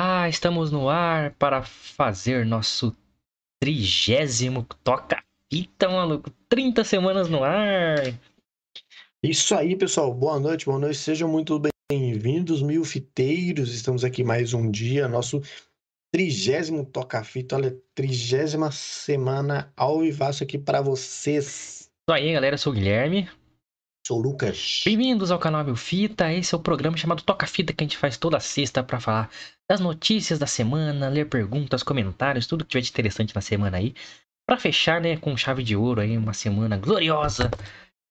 Ah, estamos no ar para fazer nosso trigésimo toca-fita, maluco. 30 semanas no ar. Isso aí, pessoal. Boa noite, boa noite. Sejam muito bem-vindos, mil fiteiros. Estamos aqui mais um dia, nosso trigésimo toca-fita. Olha, trigésima semana ao vivaço aqui para vocês. Isso aí, galera. Eu sou o Guilherme. Sou Lucas. Bem-vindos ao canal Meu Fita. Esse é o programa chamado Toca Fita que a gente faz toda sexta para falar das notícias da semana, ler perguntas, comentários, tudo que tiver de interessante na semana aí. Para fechar, né, com chave de ouro aí, uma semana gloriosa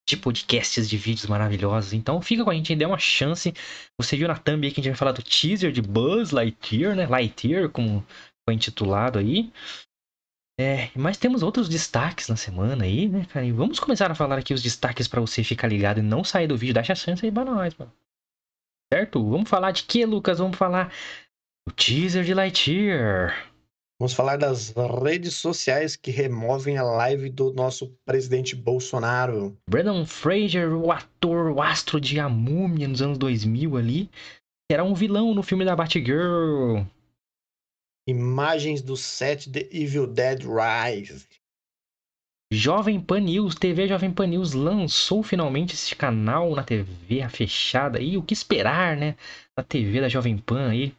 de podcasts, de vídeos maravilhosos. Então fica com a gente, dê uma chance. Você viu na thumb aí que a gente vai falar do teaser de Buzz Lightyear, né? Lightyear, como foi intitulado aí. É, mas temos outros destaques na semana aí, né, cara? E vamos começar a falar aqui os destaques para você ficar ligado e não sair do vídeo. Dá chance aí pra nós, mano. Certo? Vamos falar de que, Lucas? Vamos falar do teaser de Lightyear. Vamos falar das redes sociais que removem a live do nosso presidente Bolsonaro. Brandon Fraser, o ator, o astro de A Múmia nos anos 2000 ali, era um vilão no filme da Batgirl. Imagens do set The Evil Dead Rise. Jovem Pan News, TV Jovem Pan News lançou finalmente esse canal na TV fechada. E o que esperar, né? Da TV da Jovem Pan aí.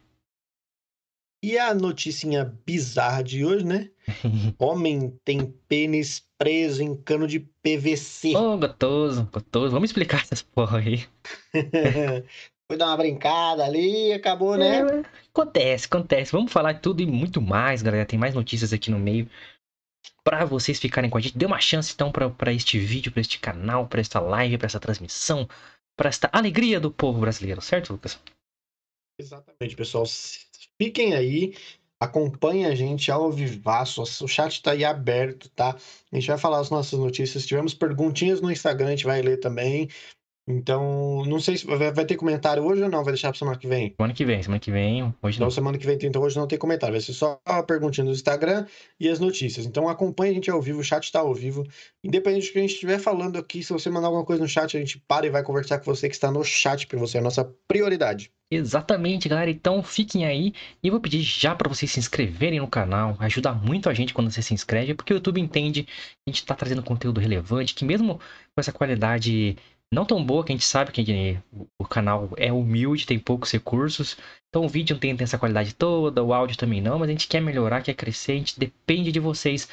E a noticinha bizarra de hoje, né? Homem tem pênis preso em cano de PVC. Ô, oh, gostoso, gostoso. Vamos explicar essas porra aí. Foi dar uma brincada ali e acabou, né? É, acontece, acontece. Vamos falar de tudo e muito mais, galera. Tem mais notícias aqui no meio para vocês ficarem com a gente. Dê uma chance então para este vídeo, para este canal, para esta live, para esta transmissão, para esta alegria do povo brasileiro, certo, Lucas? Exatamente, pessoal. Fiquem aí, acompanhem a gente ao vivaço. O chat está aí aberto, tá? A gente vai falar as nossas notícias. Tivemos perguntinhas no Instagram, a gente vai ler também. Então, não sei se vai, ter comentário hoje ou não, vai deixar para semana que vem? Semana que vem, semana que vem, hoje então, não. semana que vem, então hoje não tem comentário, vai ser só a perguntinha no Instagram e as notícias. Então acompanhe a gente ao vivo, o chat está ao vivo. Independente do que a gente estiver falando aqui, se você mandar alguma coisa no chat, a gente para e vai conversar com você que está no chat, porque você é a nossa prioridade. Exatamente, galera. Então fiquem aí e eu vou pedir já para vocês se inscreverem no canal. Ajuda muito a gente quando você se inscreve, porque o YouTube entende que a gente está trazendo conteúdo relevante, que mesmo com essa qualidade não tão boa, que a gente sabe que o canal é humilde, tem poucos recursos. Então o vídeo não tem essa qualidade toda, o áudio também não, mas a gente quer melhorar, quer crescer, a gente depende de vocês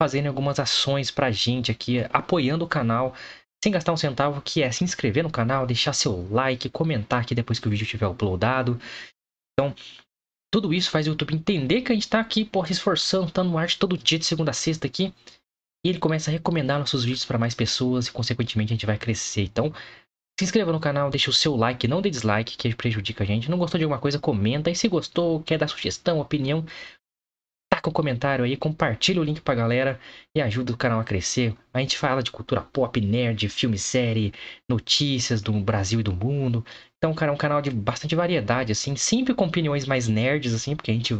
fazendo algumas ações pra gente aqui, apoiando o canal, sem gastar um centavo, que é se inscrever no canal, deixar seu like, comentar aqui depois que o vídeo estiver uploadado. Então, tudo isso faz o YouTube entender que a gente está aqui, pô, se esforçando, tá no ar todo dia de segunda a sexta aqui. E ele começa a recomendar nossos vídeos para mais pessoas e, consequentemente, a gente vai crescer. Então, se inscreva no canal, deixe o seu like, não dê dislike, que prejudica a gente. Não gostou de alguma coisa, comenta. E se gostou, quer dar sugestão, opinião, taca um comentário aí, compartilha o link pra galera e ajuda o canal a crescer. A gente fala de cultura pop, nerd, filme, série, notícias do Brasil e do mundo. Então, cara, é um canal de bastante variedade, assim, sempre com opiniões mais nerds, assim, porque a gente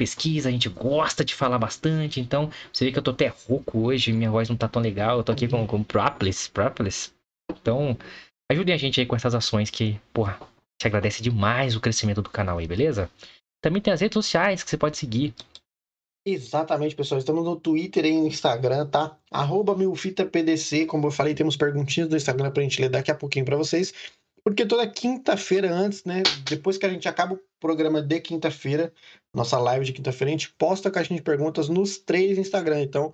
pesquisa, a gente gosta de falar bastante, então você vê que eu tô até rouco hoje, minha voz não tá tão legal, eu tô aqui com, com Propolis, Propolis. Então, ajudem a gente aí com essas ações que, porra, te agradece demais o crescimento do canal aí, beleza? Também tem as redes sociais que você pode seguir. Exatamente, pessoal. Estamos no Twitter e no Instagram, tá? Arroba milfitapdc. Como eu falei, temos perguntinhas no Instagram pra gente ler daqui a pouquinho para vocês. Porque toda quinta-feira antes, né? Depois que a gente acaba o programa de quinta-feira, nossa live de quinta-feira, a gente posta a caixinha de perguntas nos três Instagram. Então,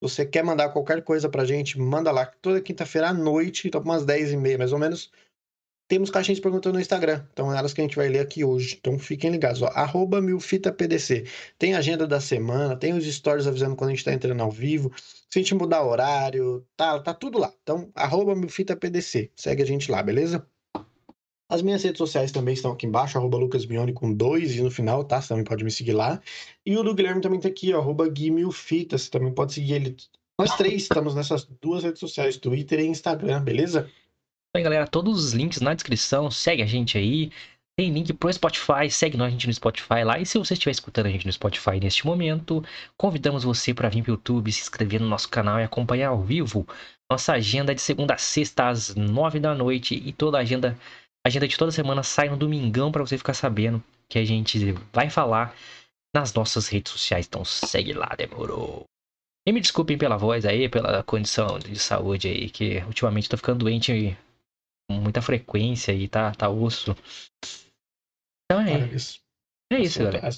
você quer mandar qualquer coisa pra gente, manda lá. Toda quinta-feira à noite, então umas 10 e meia mais ou menos, temos caixinhas de perguntas no Instagram. Então, é elas que a gente vai ler aqui hoje. Então, fiquem ligados. Ó, arroba milfitapdc. Tem agenda da semana, tem os stories avisando quando a gente tá entrando ao vivo. Se a gente mudar horário, tá, tá tudo lá. Então, arroba milfitapdc. Segue a gente lá, beleza? As minhas redes sociais também estão aqui embaixo, arroba lucasbione com dois e no final, tá? Você também pode me seguir lá. E o do Guilherme também tá aqui, arroba guimilfita, você também pode seguir ele. Nós três estamos nessas duas redes sociais, Twitter e Instagram, beleza? Bem, galera, todos os links na descrição, segue a gente aí. Tem link pro Spotify, segue a gente no Spotify lá. E se você estiver escutando a gente no Spotify neste momento, convidamos você para vir pro YouTube, se inscrever no nosso canal e acompanhar ao vivo nossa agenda de segunda a sexta às nove da noite e toda a agenda agenda de toda semana sai no domingão para você ficar sabendo que a gente vai falar nas nossas redes sociais. Então segue lá, demorou. E me desculpem pela voz aí, pela condição de saúde aí, que ultimamente tô ficando doente com muita frequência e tá, tá osso. Então é, é isso, galera.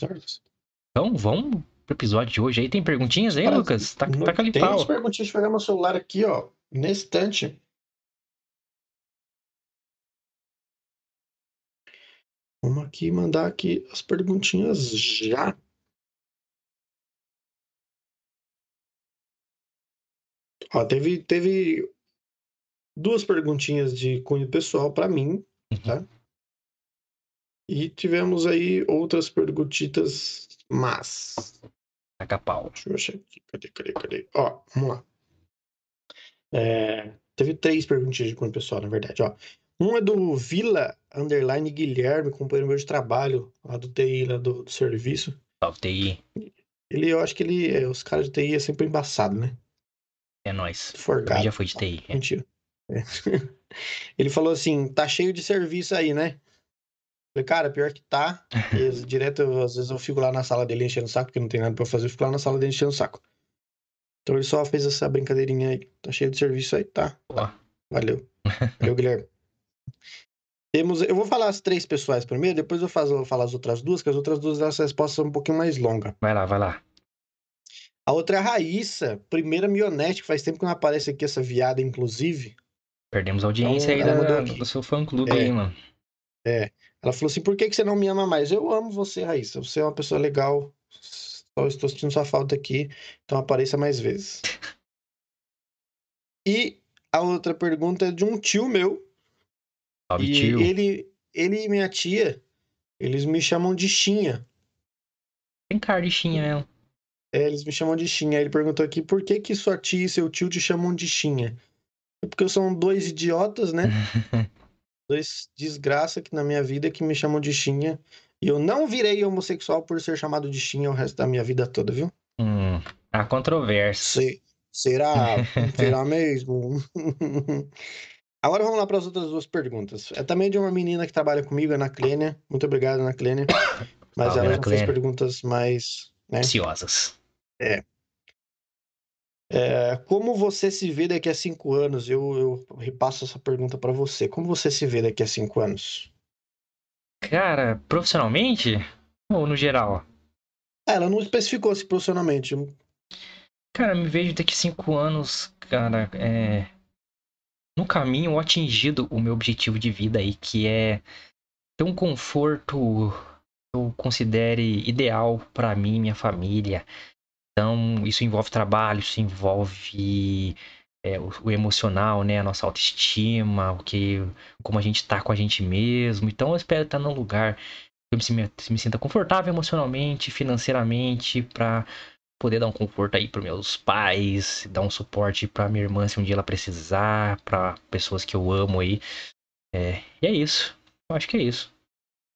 Então vamos pro episódio de hoje aí. Tem perguntinhas aí, Cara, Lucas? Tá, tá com Tem umas perguntinhas, deixa eu pegar meu celular aqui, ó, nesse estante. Vamos aqui mandar aqui as perguntinhas já. Ó, teve, teve duas perguntinhas de cunho pessoal para mim, uhum. tá? E tivemos aí outras perguntitas mas. Taca pau. Deixa eu achar aqui. Cadê, cadê, cadê? Ó, vamos lá. É, teve três perguntinhas de cunho pessoal, na verdade, ó. Um é do Vila Underline Guilherme, companheiro meu de trabalho, lá do TI, lá do, do serviço. Salve, TI. Ele, eu acho que ele, é, os caras de TI é sempre embaçado, né? É nóis. Forgado. já foi de TI. É. Mentira. É. Ele falou assim: tá cheio de serviço aí, né? Falei, cara, pior que tá. direto, às vezes eu fico lá na sala dele enchendo o saco, porque não tem nada pra fazer, eu fico lá na sala dele enchendo o saco. Então ele só fez essa brincadeirinha aí. Tá cheio de serviço aí, tá? tá. Valeu. Valeu, Guilherme. Temos, eu vou falar as três pessoais primeiro, depois eu faço, vou falar as outras duas, que as outras duas as respostas são um pouquinho mais longas. Vai lá, vai lá. A outra é a Raíssa, primeira mionete, que faz tempo que não aparece aqui essa viada, inclusive. Perdemos a audiência então, aí da, do seu fã-clube é, aí, mano. É. Ela falou assim, por que, que você não me ama mais? Eu amo você, Raíssa. Você é uma pessoa legal. Só estou sentindo sua falta aqui, então apareça mais vezes. E a outra pergunta é de um tio meu. Salve, e tio. ele, ele e minha tia, eles me chamam de Xinha. Tem cara de Xinha, ela. É, eles me chamam de Xinha. Ele perguntou aqui por que que sua tia e seu tio te chamam de Xinha. É porque são dois idiotas, né? dois desgraça que na minha vida que me chamam de Xinha. E eu não virei homossexual por ser chamado de Xinha o resto da minha vida toda, viu? Hum, a controvérsia. Se, será? será mesmo? Agora vamos lá para as outras duas perguntas. É também de uma menina que trabalha comigo, Ana Clênia. Muito obrigado, Ana Clênia. Mas Salve, ela já fez perguntas mais né? Ansiosas. É. é. Como você se vê daqui a cinco anos? Eu, eu repasso essa pergunta para você. Como você se vê daqui a cinco anos? Cara, profissionalmente ou no geral? É, ela não especificou se profissionalmente. Cara, me vejo daqui a cinco anos, cara, é... no caminho atingido o meu objetivo de vida aí, que é ter um conforto eu considere ideal para mim e minha família. Então, isso envolve trabalho, isso envolve é, o, o, emocional, né? A nossa autoestima, o que, como a gente tá com a gente mesmo. Então, eu espero estar num lugar que eu me, me sinta confortável emocionalmente, financeiramente, para poder dar um conforto aí para meus pais, dar um suporte para minha irmã se um dia ela precisar, para pessoas que eu amo aí. É, e é isso. Eu acho que é isso.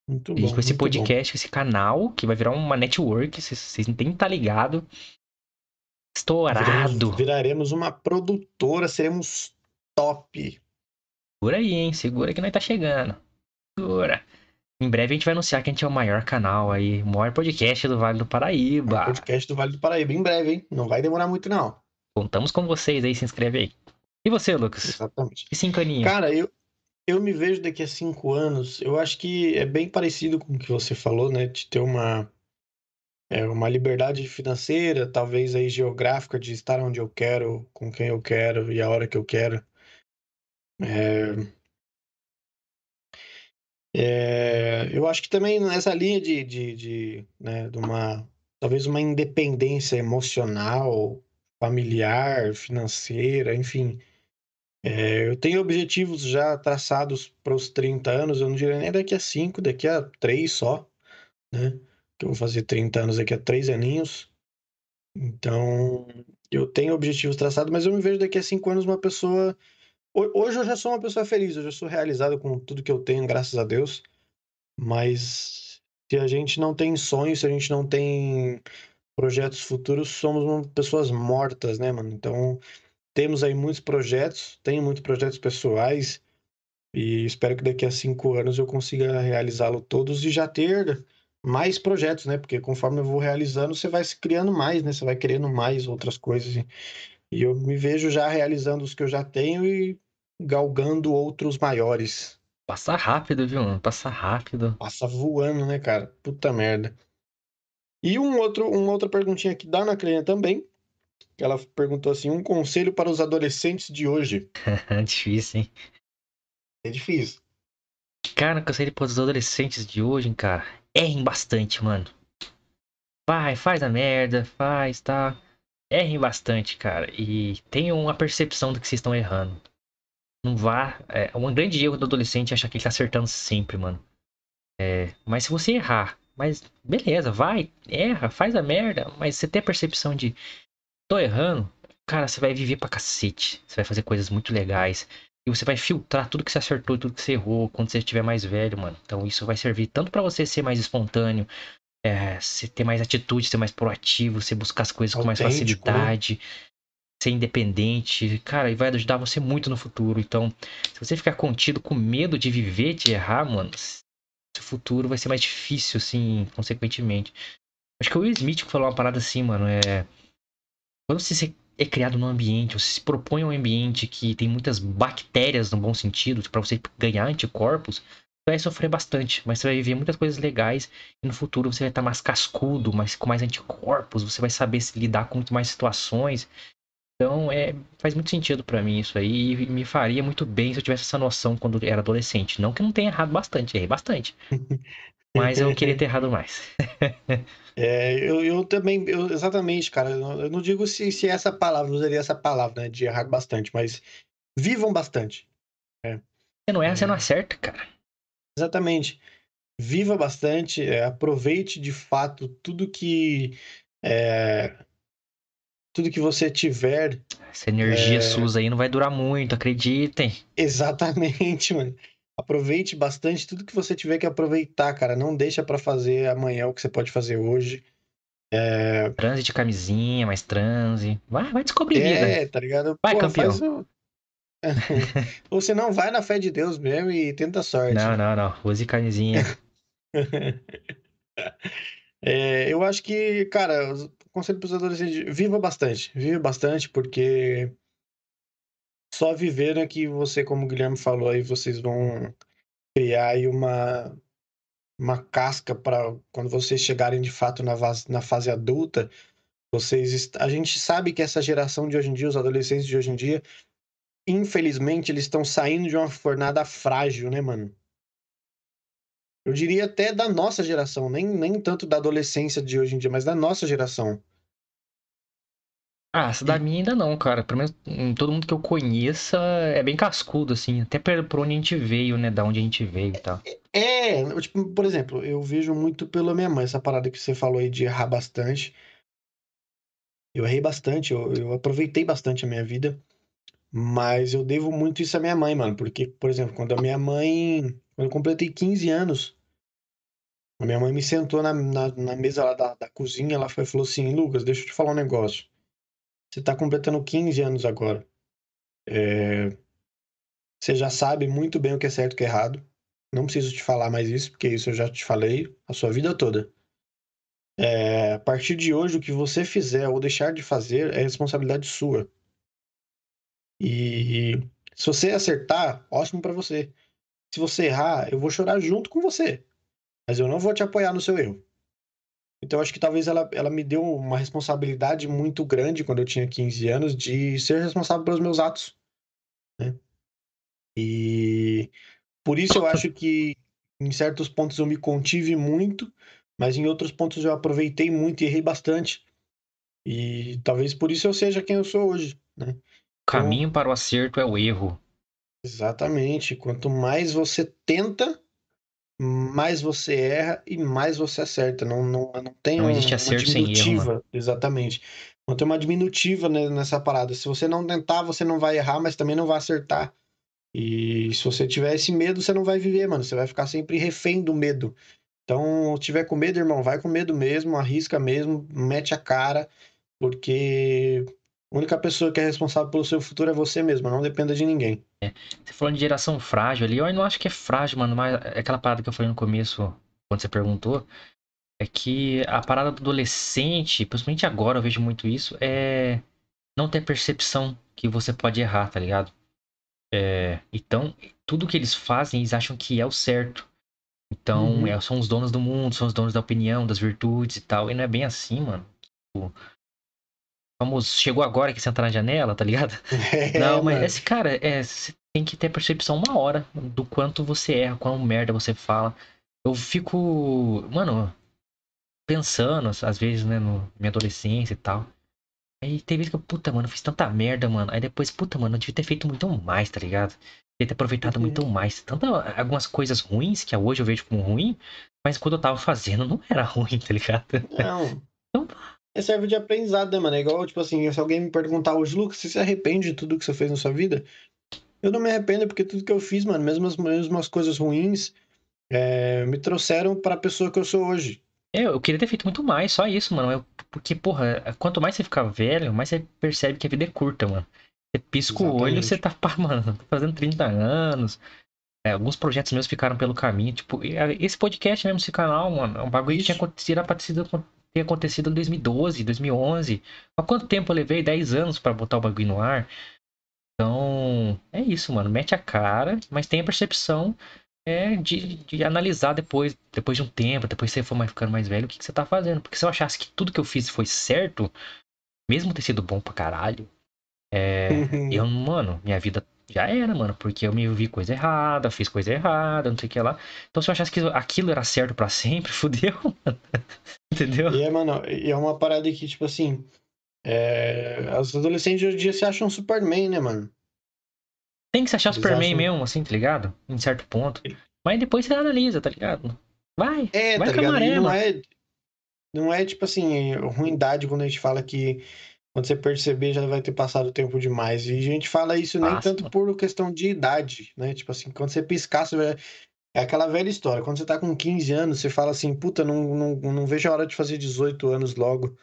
Muito bom. E com esse podcast, com esse canal, que vai virar uma network, vocês não tem que estar tá ligado. Estourado. Viraremos, viraremos uma produtora, seremos top. Segura aí, hein? Segura que nós tá chegando. Segura. Em breve a gente vai anunciar que a gente é o maior canal aí, o maior podcast do Vale do Paraíba. Podcast do Vale do Paraíba, em breve, hein? Não vai demorar muito, não. Contamos com vocês aí, se inscreve aí. E você, Lucas? Exatamente. E cinco aninhos? Cara, eu, eu me vejo daqui a cinco anos, eu acho que é bem parecido com o que você falou, né? De ter uma, é, uma liberdade financeira, talvez aí geográfica, de estar onde eu quero, com quem eu quero e a hora que eu quero. É, é, eu acho que também nessa linha de, de, de, né, de uma talvez uma independência emocional, familiar, financeira, enfim, é, eu tenho objetivos já traçados para os 30 anos, eu não diria nem daqui a 5, daqui a 3 só, né? Que eu vou fazer 30 anos daqui a 3 aninhos. Então, eu tenho objetivos traçados, mas eu me vejo daqui a 5 anos uma pessoa. Hoje eu já sou uma pessoa feliz, eu já sou realizado com tudo que eu tenho, graças a Deus. Mas se a gente não tem sonhos, se a gente não tem projetos futuros, somos pessoas mortas, né, mano? Então, temos aí muitos projetos, tenho muitos projetos pessoais e espero que daqui a cinco anos eu consiga realizá-lo todos e já ter mais projetos, né? Porque conforme eu vou realizando, você vai se criando mais, né? Você vai querendo mais outras coisas. E eu me vejo já realizando os que eu já tenho e galgando outros maiores. Passa rápido, viu? Passa rápido. Passa voando, né, cara? Puta merda. E um outro, uma outra perguntinha aqui da Ana Clênia também. Ela perguntou assim: um conselho para os adolescentes de hoje. difícil, hein? É difícil. Cara, conselho para os adolescentes de hoje, cara. Errem bastante, mano. Vai, faz a merda, faz, tá? Errem bastante, cara. E tenham a percepção do que vocês estão errando. Não vá. É um grande erro do adolescente é achar que ele tá acertando sempre, mano. É, mas se você errar, mas beleza, vai, erra, faz a merda, mas você tem a percepção de tô errando, cara, você vai viver pra cacete. Você vai fazer coisas muito legais. E você vai filtrar tudo que você acertou e tudo que você errou quando você estiver mais velho, mano. Então isso vai servir tanto para você ser mais espontâneo, é, você ter mais atitude, ser mais proativo, você buscar as coisas Autêntico, com mais né? facilidade. Né? ser independente, cara, e vai ajudar você muito no futuro. Então, se você ficar contido com medo de viver, de errar, mano, seu futuro vai ser mais difícil, assim, consequentemente. Acho que o Will Smith falou uma parada assim, mano, é. Quando você é criado num ambiente, você se propõe um ambiente que tem muitas bactérias no bom sentido, para você ganhar anticorpos, vai sofrer bastante, mas você vai viver muitas coisas legais e no futuro você vai estar mais cascudo, mais, com mais anticorpos, você vai saber se lidar com muito mais situações então, é, faz muito sentido para mim isso aí e me faria muito bem se eu tivesse essa noção quando era adolescente. Não que eu não tenha errado bastante, errei bastante. Mas eu queria ter errado mais. é, eu, eu também, eu, exatamente, cara. Eu não digo se, se essa palavra, usaria essa palavra, né, de errar bastante, mas vivam bastante. É. Você não erra, é. você não acerta, cara. Exatamente. Viva bastante, é, aproveite de fato tudo que é, tudo que você tiver. Essa energia é... SUS aí não vai durar muito, acreditem. Exatamente, mano. Aproveite bastante tudo que você tiver que aproveitar, cara. Não deixa para fazer amanhã o que você pode fazer hoje. É... Transe de camisinha, mais transe. Vai, vai descobrir é, vida. É, tá ligado? Vai, Pô, campeão. O... Ou você não vai na fé de Deus mesmo e tenta sorte. Não, não, não. Use camisinha. é, eu acho que, cara, conselho para os adolescentes: viva bastante, viva bastante, porque só viver é que você, como o Guilherme falou aí, vocês vão criar aí uma, uma casca para quando vocês chegarem de fato na, na fase adulta. Vocês, a gente sabe que essa geração de hoje em dia, os adolescentes de hoje em dia, infelizmente, eles estão saindo de uma fornada frágil, né, mano? Eu diria até da nossa geração, nem, nem tanto da adolescência de hoje em dia, mas da nossa geração. Ah, essa da minha ainda não, cara. Pelo menos todo mundo que eu conheça é bem cascudo, assim. Até por onde a gente veio, né? Da onde a gente veio e tal. É, é tipo, por exemplo, eu vejo muito pela minha mãe, essa parada que você falou aí de errar bastante. Eu errei bastante, eu, eu aproveitei bastante a minha vida. Mas eu devo muito isso à minha mãe, mano. Porque, por exemplo, quando a minha mãe quando eu completei 15 anos, a minha mãe me sentou na, na, na mesa lá da, da cozinha, ela foi, falou assim, Lucas, deixa eu te falar um negócio. Você está completando 15 anos agora. É... Você já sabe muito bem o que é certo e o que é errado. Não preciso te falar mais isso, porque isso eu já te falei a sua vida toda. É... A partir de hoje, o que você fizer ou deixar de fazer é responsabilidade sua. E se você acertar, ótimo para você se você errar, eu vou chorar junto com você. Mas eu não vou te apoiar no seu erro. Então, acho que talvez ela, ela me deu uma responsabilidade muito grande quando eu tinha 15 anos de ser responsável pelos meus atos. Né? E por isso eu acho que em certos pontos eu me contive muito, mas em outros pontos eu aproveitei muito e errei bastante. E talvez por isso eu seja quem eu sou hoje. Né? O caminho então, para o acerto é o erro. Exatamente. Quanto mais você tenta, mais você erra e mais você acerta. Não, não, não tem não existe acerto uma diminutiva. Sem erro, Exatamente. Não tem uma diminutiva nessa parada. Se você não tentar, você não vai errar, mas também não vai acertar. E se você tiver esse medo, você não vai viver, mano. Você vai ficar sempre refém do medo. Então, tiver com medo, irmão, vai com medo mesmo, arrisca mesmo, mete a cara, porque a única pessoa que é responsável pelo seu futuro é você mesmo, não dependa de ninguém. É. Você falando de geração frágil ali, eu não acho que é frágil, mano, mas é aquela parada que eu falei no começo, quando você perguntou, é que a parada do adolescente, principalmente agora eu vejo muito isso, é não ter percepção que você pode errar, tá ligado? É, então, tudo que eles fazem, eles acham que é o certo. Então, Uhum. é, são os donos do mundo, são os donos da opinião, das virtudes e tal. E não é bem assim, mano. Tipo, vamos, chegou agora que senta na janela, tá ligado? É, não, mas mano. esse cara, é, você tem que ter percepção uma hora do quanto você erra, quão merda você fala. Eu fico, mano, pensando, às vezes, né, no minha adolescência e tal. Aí tem vezes que eu, puta, mano, eu fiz tanta merda, mano. Aí depois, puta, mano, eu devia ter feito muito mais, tá ligado? Devia ter aproveitado Uhum. muito mais. Tanto algumas coisas ruins, que hoje eu vejo como ruim, mas quando eu tava fazendo não era ruim, tá ligado? Não. Então- serve de aprendizado, né, mano? É igual, tipo assim, se alguém me perguntar hoje, Lucas, você se arrepende de tudo que você fez na sua vida? Eu não me arrependo, porque tudo que eu fiz, mano, mesmo as, mesmo as coisas ruins, é, me trouxeram pra pessoa que eu sou hoje. É, eu queria ter feito muito mais, só isso, mano. Eu- porque, porra, quanto mais você ficar velho, mais você percebe que a vida é curta, mano. Você pisca o olho, Exatamente. você tá, mano, tá fazendo 30 anos. É, alguns projetos meus ficaram pelo caminho. Tipo, e, a- esse podcast mesmo, esse canal, mano, é um bagulho que tinha Isso. acontecido, era pra ter sido- ter acontecido em 2012, 2011. Há quanto tempo eu levei? 10 anos pra botar o bagulho no ar. Então, é isso, mano. Mete a cara, mas tenha percepção é, de, de analisar depois, depois de um tempo, depois que você for mais ficando mais velho, o que, que você tá fazendo. Porque se eu achasse que tudo que eu fiz foi certo, mesmo ter sido bom pra caralho, é, eu, mano, minha vida já era, mano, porque eu me vi coisa errada, fiz coisa errada, não sei o que lá. Então se eu achasse que aquilo era certo pra sempre, fudeu, mano. Entendeu? E é, mano, e é uma parada que, tipo assim, é, os adolescentes hoje em dia se acham Superman, né, mano? Tem que se achar Eles Superman acham- mesmo, assim, tá ligado? Em certo ponto. Mas depois você analisa, tá ligado? Vai, É, vai tá com a ligado? maré, não mano. é, não é, tipo assim, ruindade quando a gente fala que quando você perceber já vai ter passado tempo demais. E a gente fala isso nem Passa, tanto mano. por questão de idade, né? Tipo assim, quando você piscar, você vai... É aquela velha história. Quando você tá com 15 anos, você fala assim, puta, não, não, não vejo a hora de fazer 18 anos logo.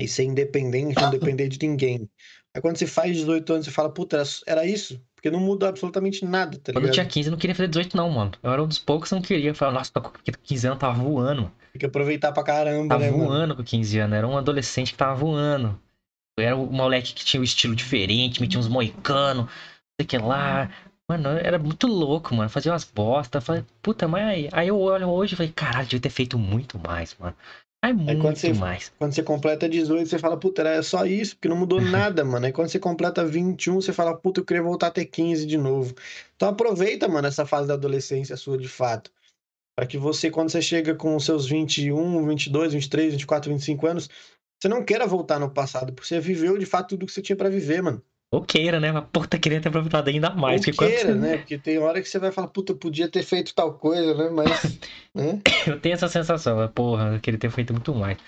E ser independente, não depender de ninguém. Aí quando você faz 18 anos, você fala, puta, era, isso? Porque não muda absolutamente nada, tá Quando eu ligado? tinha 15, eu não queria fazer 18, não, mano. Eu era um dos poucos que não queria. Eu falava, nossa, tô com 15 anos, tava voando. Tem que aproveitar pra caramba, Tava né, mano? voando com 15 anos. Era um adolescente que tava voando. Eu era um moleque que tinha um estilo diferente, metia uns moicanos, não sei o que lá. Mano, era muito louco, mano. Fazia umas bosta. Falei, puta, mas aí, aí eu olho hoje e falei, caralho, devia ter feito muito mais, mano. Aí muito quando você- mais. Quando você completa 18, você fala, puta, era só isso, porque não mudou nada, mano. Aí quando você completa 21, você fala, puta, eu queria voltar a ter 15 de novo. Então aproveita, mano, essa fase da adolescência sua de fato. Pra que você, quando você chega com os seus 21, 22, 23, 24, 25 anos, você não queira voltar no passado, porque você viveu de fato tudo que você tinha pra viver, mano. Ou queira, né? Mas puta, queria ter aproveitado ainda mais. Ou queira, você- né? Porque tem hora que você vai falar, puta, eu podia ter feito tal coisa, né? Mas. né? Eu tenho essa sensação, porra, eu queria ter feito muito mais.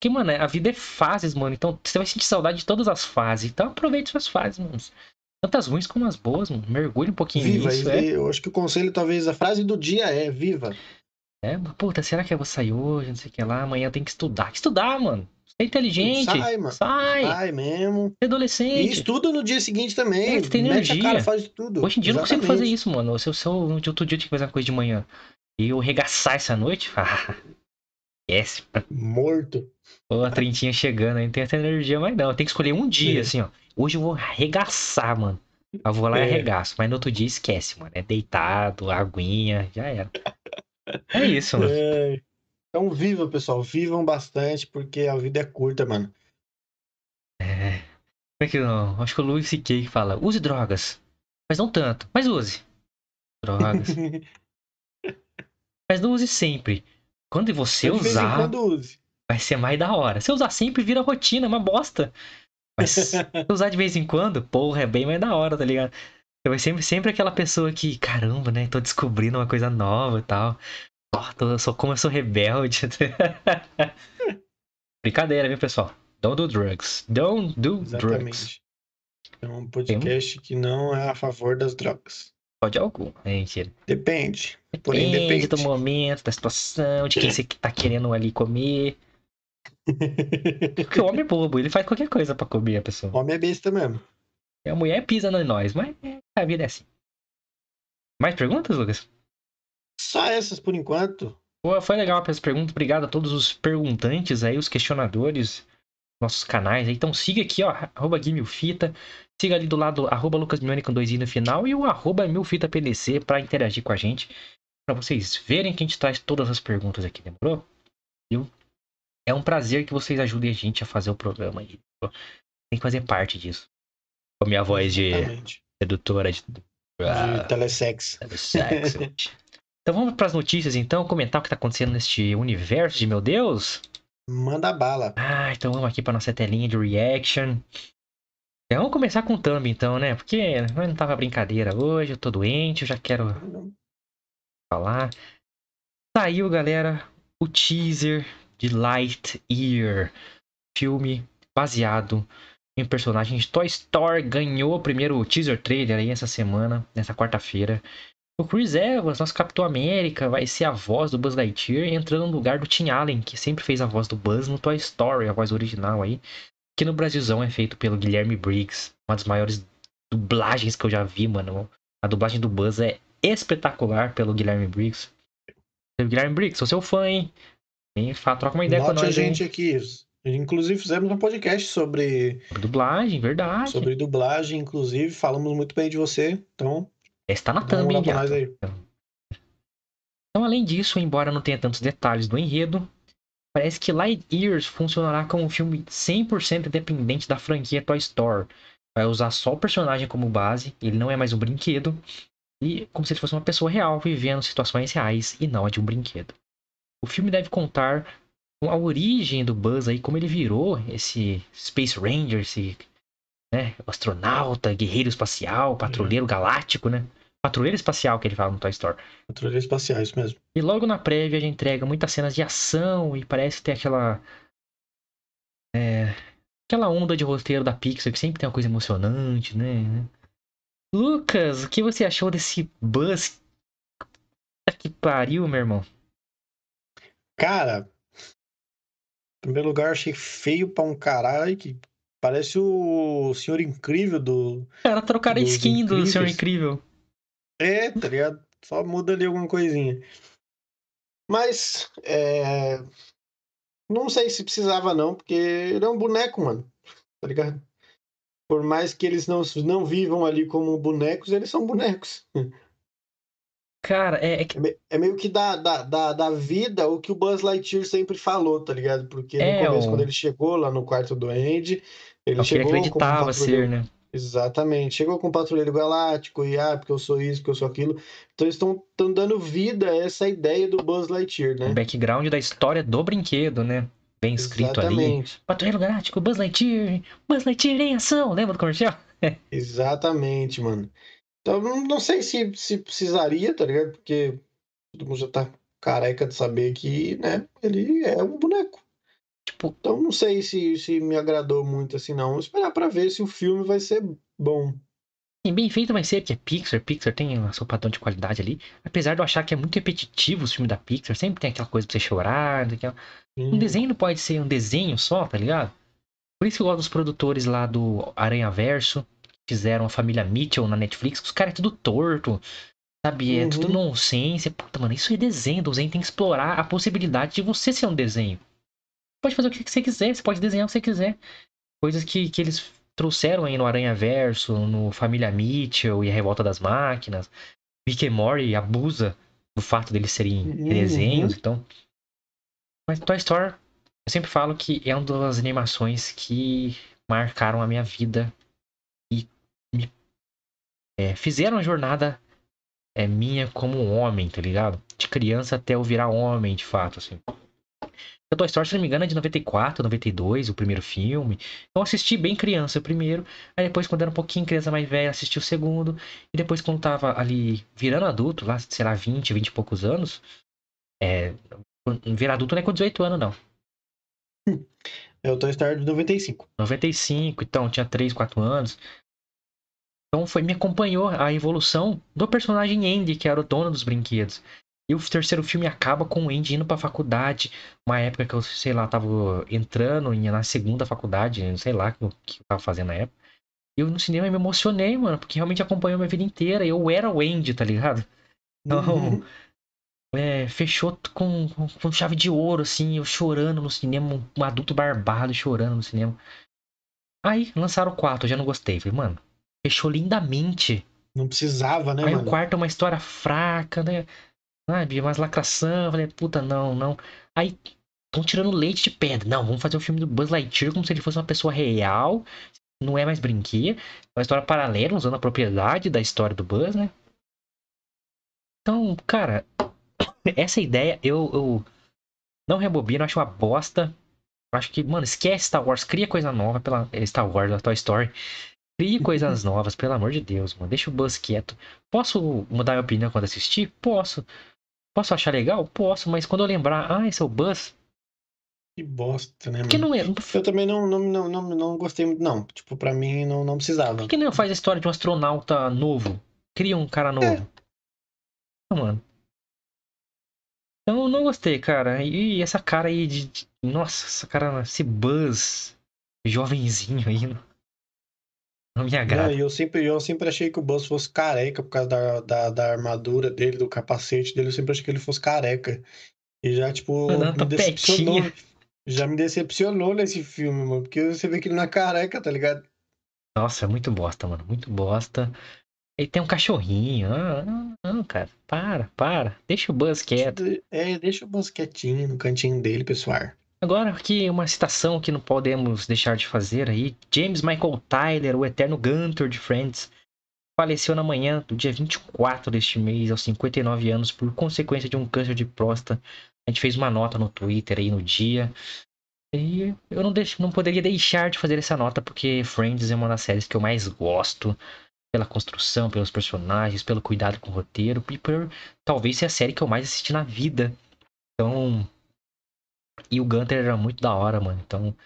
Porque, mano, a vida é fases, mano. Então você vai sentir saudade de todas as fases. Então aproveite suas fases, mano. Tanto as ruins como as boas, mano. Mergulhe um pouquinho Viva. nisso. É, Eu acho que o conselho, talvez, a frase do dia é viva. é, mas, puta, será que eu vou sair hoje? Não sei o que lá. Amanhã tenho que estudar. Que estudar, mano. Você é inteligente. Sai, mano. Sai. Ai, mesmo. É adolescente. E estuda no dia seguinte também. É, tem Mete a energia. cara, faz tudo. Hoje em dia eu não consigo fazer isso, mano. Se eu, se eu de outro dia eu tinha que fazer uma coisa de manhã e eu regaçar essa noite, ah, esquece. Morto. Ô, a trintinha chegando, aí não tem essa energia mais não. Eu tenho que escolher um dia, É. assim, ó. Hoje eu vou arregaçar, mano. Eu vou lá e É. arregaço. Mas no outro dia esquece, mano. É deitado, aguinha, já era. É isso, mano. É. Então viva, pessoal. Vivam bastante, porque a vida é curta, mano. É. Como é que não? Acho que o Luiz C.K. que fala, use drogas. Mas não tanto. Mas use. Drogas. mas não use sempre. Quando você usar, quando use. vai ser mais da hora. Se usar sempre, vira rotina, uma bosta. Mas se usar de vez em quando, porra, é bem mais da hora, tá ligado? Você vai sempre, sempre aquela pessoa que, caramba, né? Tô descobrindo uma coisa nova e tal. Ó, tô, sou como eu sou rebelde. Brincadeira, viu, pessoal? Don't do drugs. Don't do drugs. Exatamente. É um podcast que não é a favor das drogas. Pode algum. É mentira. Depende. Porém, Depende do depende. momento, da situação, de quem você tá querendo ali comer. Porque o homem é bobo, ele faz qualquer coisa pra comer a pessoa. Homem é besta mesmo. E a mulher pisa em nós, mas é, a vida é assim. Mais perguntas, Lucas? Só essas por enquanto. Pô, foi legal as perguntas. Obrigado a todos os perguntantes aí, os questionadores, nossos canais aí. Então siga aqui, ó, arroba Guimilfita. Siga ali do lado, arroba Lucas Mione com dois i no final e o arroba MilfitaPDC para interagir com a gente. para vocês verem que a gente traz todas as perguntas aqui, demorou? Viu? É um prazer que vocês ajudem a gente a fazer o programa aí. Tem que fazer parte disso. Com a minha voz de Exatamente. sedutora de, De telesex. telesexo. então vamos para as notícias então, comentar o que tá acontecendo neste universo de meu Deus. Manda bala. Ah, então vamos aqui para nossa telinha de reaction. Então, vamos começar com o thumb então, né? Porque não tava brincadeira hoje, eu tô doente, eu já quero falar. Saiu, galera, o teaser de Lightyear, filme baseado em personagem de Toy Story. Ganhou o primeiro teaser trailer aí essa semana, nessa quarta-feira. O Chris Evans, nosso Capitão América, vai ser a voz do Buzz Lightyear, entrando no lugar do Tim Allen, que sempre fez a voz do Buzz no Toy Story, a voz original aí. Que no Brasilzão é feito pelo Guilherme Briggs, uma das maiores dublagens que eu já vi, mano. A dublagem do Buzz é espetacular pelo Guilherme Briggs. Guilherme Briggs, sou seu fã, hein? E troca uma ideia Note com a nós, hein? gente aqui. Inclusive fizemos um podcast sobre, Sobre dublagem, verdade. sobre dublagem, inclusive. Falamos muito bem de você. Então, Esse tá na thumb, hein, nós aí. Então, além disso, embora não tenha tantos detalhes do enredo, parece que Lightyears funcionará como um filme 100% independente da franquia Toy Story. Vai usar só o personagem como base, ele não é mais um brinquedo, e como se ele fosse uma pessoa real vivendo situações reais e não a de um brinquedo. O filme deve contar com a origem do Buzz aí, como ele virou esse Space Ranger, esse né, astronauta, guerreiro espacial, patrulheiro galáctico, né? Patrulheiro espacial que ele fala no Toy Story. Patrulhas espaciais mesmo. E logo na prévia já entrega muitas cenas de ação e parece ter aquela. É, aquela onda de roteiro da Pixar que sempre tem uma coisa emocionante, né? Lucas, o que você achou desse Buzz? Puta Que pariu, meu irmão. Cara, em primeiro lugar, achei feio pra um caralho que parece o Senhor Incrível do. Cara, trocaram a skin do Senhor. Incrível. É, tá ligado? Só muda ali alguma coisinha. Mas, é... não sei se precisava não, porque ele é um boneco, mano. Tá ligado? Por mais que eles não, não vivam ali como bonecos, eles são bonecos. Cara, é, é que. É me- meio que da, da, da, da vida o que o Buzz Lightyear sempre falou, tá ligado? Porque no É, começo, o- quando ele chegou lá no quarto do Andy, ele É o que ele chegou um acreditava patrulheiro- ser, né? Exatamente. Chegou com o Patrulheiro Galáctico e, ah, porque eu sou isso, porque eu sou aquilo. Então eles estão dando vida a essa ideia do Buzz Lightyear, O né? background da história do brinquedo, né? Bem escrito ali. Exatamente. Patrulheiro Galáctico, Buzz Lightyear, Buzz Lightyear em ação, lembra do comercial? Exatamente, mano. Então, não, sei se, se precisaria, tá ligado? Porque todo mundo já tá careca de saber que, né, ele é um boneco. Tipo, Então, não sei se, se me agradou muito assim, não. Vou esperar pra ver se o filme vai ser bom. Sim, bem feito vai ser, porque é Pixar, Pixar tem o seu padrão de qualidade ali. Apesar de eu achar que é muito repetitivo os filmes da Pixar, sempre tem aquela coisa pra você chorar, aquela- um Hum, desenho não pode ser um desenho só, tá ligado? Por isso que eu gosto dos produtores lá do Aranha Verso, fizeram a família Mitchell na Netflix, que os caras é tudo torto, sabe? É tudo Uhum. nonsense. Puta, mano, isso é desenho, o desenho tem que explorar a possibilidade de você ser um desenho. Pode fazer o que você quiser, você pode desenhar o que você quiser. Coisas que, que eles trouxeram aí no Aranha Verso, no Família Mitchell e a Revolta das Máquinas. Rick and Morty abusa do fato deles serem Uhum. desenhos, então. Mas Toy Story, eu sempre falo que é uma das animações que marcaram a minha vida é, fizeram a jornada é, minha como homem, tá ligado? De criança até eu virar homem, de fato, assim. O Toy Story, se não me engano, é de 94, 92, o primeiro filme. Então eu assisti bem criança o primeiro. Aí depois, quando era um pouquinho criança mais velha, assisti o segundo. E depois, quando tava ali virando adulto, lá, sei lá, 20, 20 e poucos anos. É. Virar adulto não é com 18 anos, não. É o Toy Story de 95. 95, então, tinha 3, 4 anos. Então foi, me acompanhou a evolução do personagem Andy, que era o dono dos brinquedos. E o terceiro filme acaba com o Andy indo pra faculdade. Uma época que eu, sei lá, tava entrando na segunda faculdade, sei lá o que eu- tava fazendo na época. E eu no cinema me emocionei, mano, porque realmente acompanhou minha vida inteira. Eu era o Andy, tá ligado? Então, Uhum. é, fechou com, com, com chave de ouro, assim, eu chorando no cinema, um, um adulto barbado chorando no cinema. Aí lançaram o 4, eu já não gostei. Falei, mano, fechou lindamente. Não precisava, né, Aí mano? o quarto é uma história fraca, né? Sabe? Mais lacração. Falei, puta, não, não. Aí estão tirando leite de pedra. Não, vamos fazer o filme do Buzz Lightyear como se ele fosse uma pessoa real. Não é mais brinquedo. É uma história paralela, usando a propriedade da história do Buzz, né? Então, cara, essa ideia eu, eu não rebobino, acho uma bosta. Acho que, mano, esquece Star Wars, cria coisa nova pela Star Wars, a Toy Story. Crie coisas novas, pelo amor de Deus, mano. Deixa o Buzz quieto. Posso mudar minha opinião quando assistir? Posso. Posso achar legal? Posso, mas quando eu lembrar, ah, esse é o Buzz. Que bosta, né, mano? não é? Eu também não, não, não, não, não gostei muito, não. Tipo, pra mim não, não precisava. Por que não faz a história de um astronauta novo? Cria um cara novo. Não, mano. Então eu não gostei, cara. E essa cara aí de. de- Nossa, essa cara, esse Buzz jovenzinho aí. Não, não me Não, agrada. e eu sempre, eu sempre achei que o Buzz fosse careca por causa da, da, da armadura dele, do capacete dele. Eu sempre achei que ele fosse careca. E já, tipo, Não, me tá decepcionou. petinho. Já me decepcionou nesse filme, mano. Porque você vê que ele não é careca, tá ligado? Nossa, é muito bosta, mano. Muito bosta. E tem um cachorrinho. Ah, não, não, cara. Para, para. Deixa o Buzz quieto. É, deixa o Buzz quietinho no cantinho dele, pessoal. Agora aqui uma citação que não podemos deixar de fazer aí. James Michael Tyler, o eterno Gunter de Friends, faleceu na manhã do dia 24 deste mês, aos 59 anos, por consequência de um câncer de próstata. A gente fez uma nota no Twitter aí no dia. E eu não, deixo, não poderia deixar de fazer essa nota, porque Friends é uma das séries que eu mais gosto. Pela construção, pelos personagens, pelo cuidado com o roteiro, e por talvez ser a série que eu mais assisti na vida. Então, e o Gunter era muito da hora, mano. Então,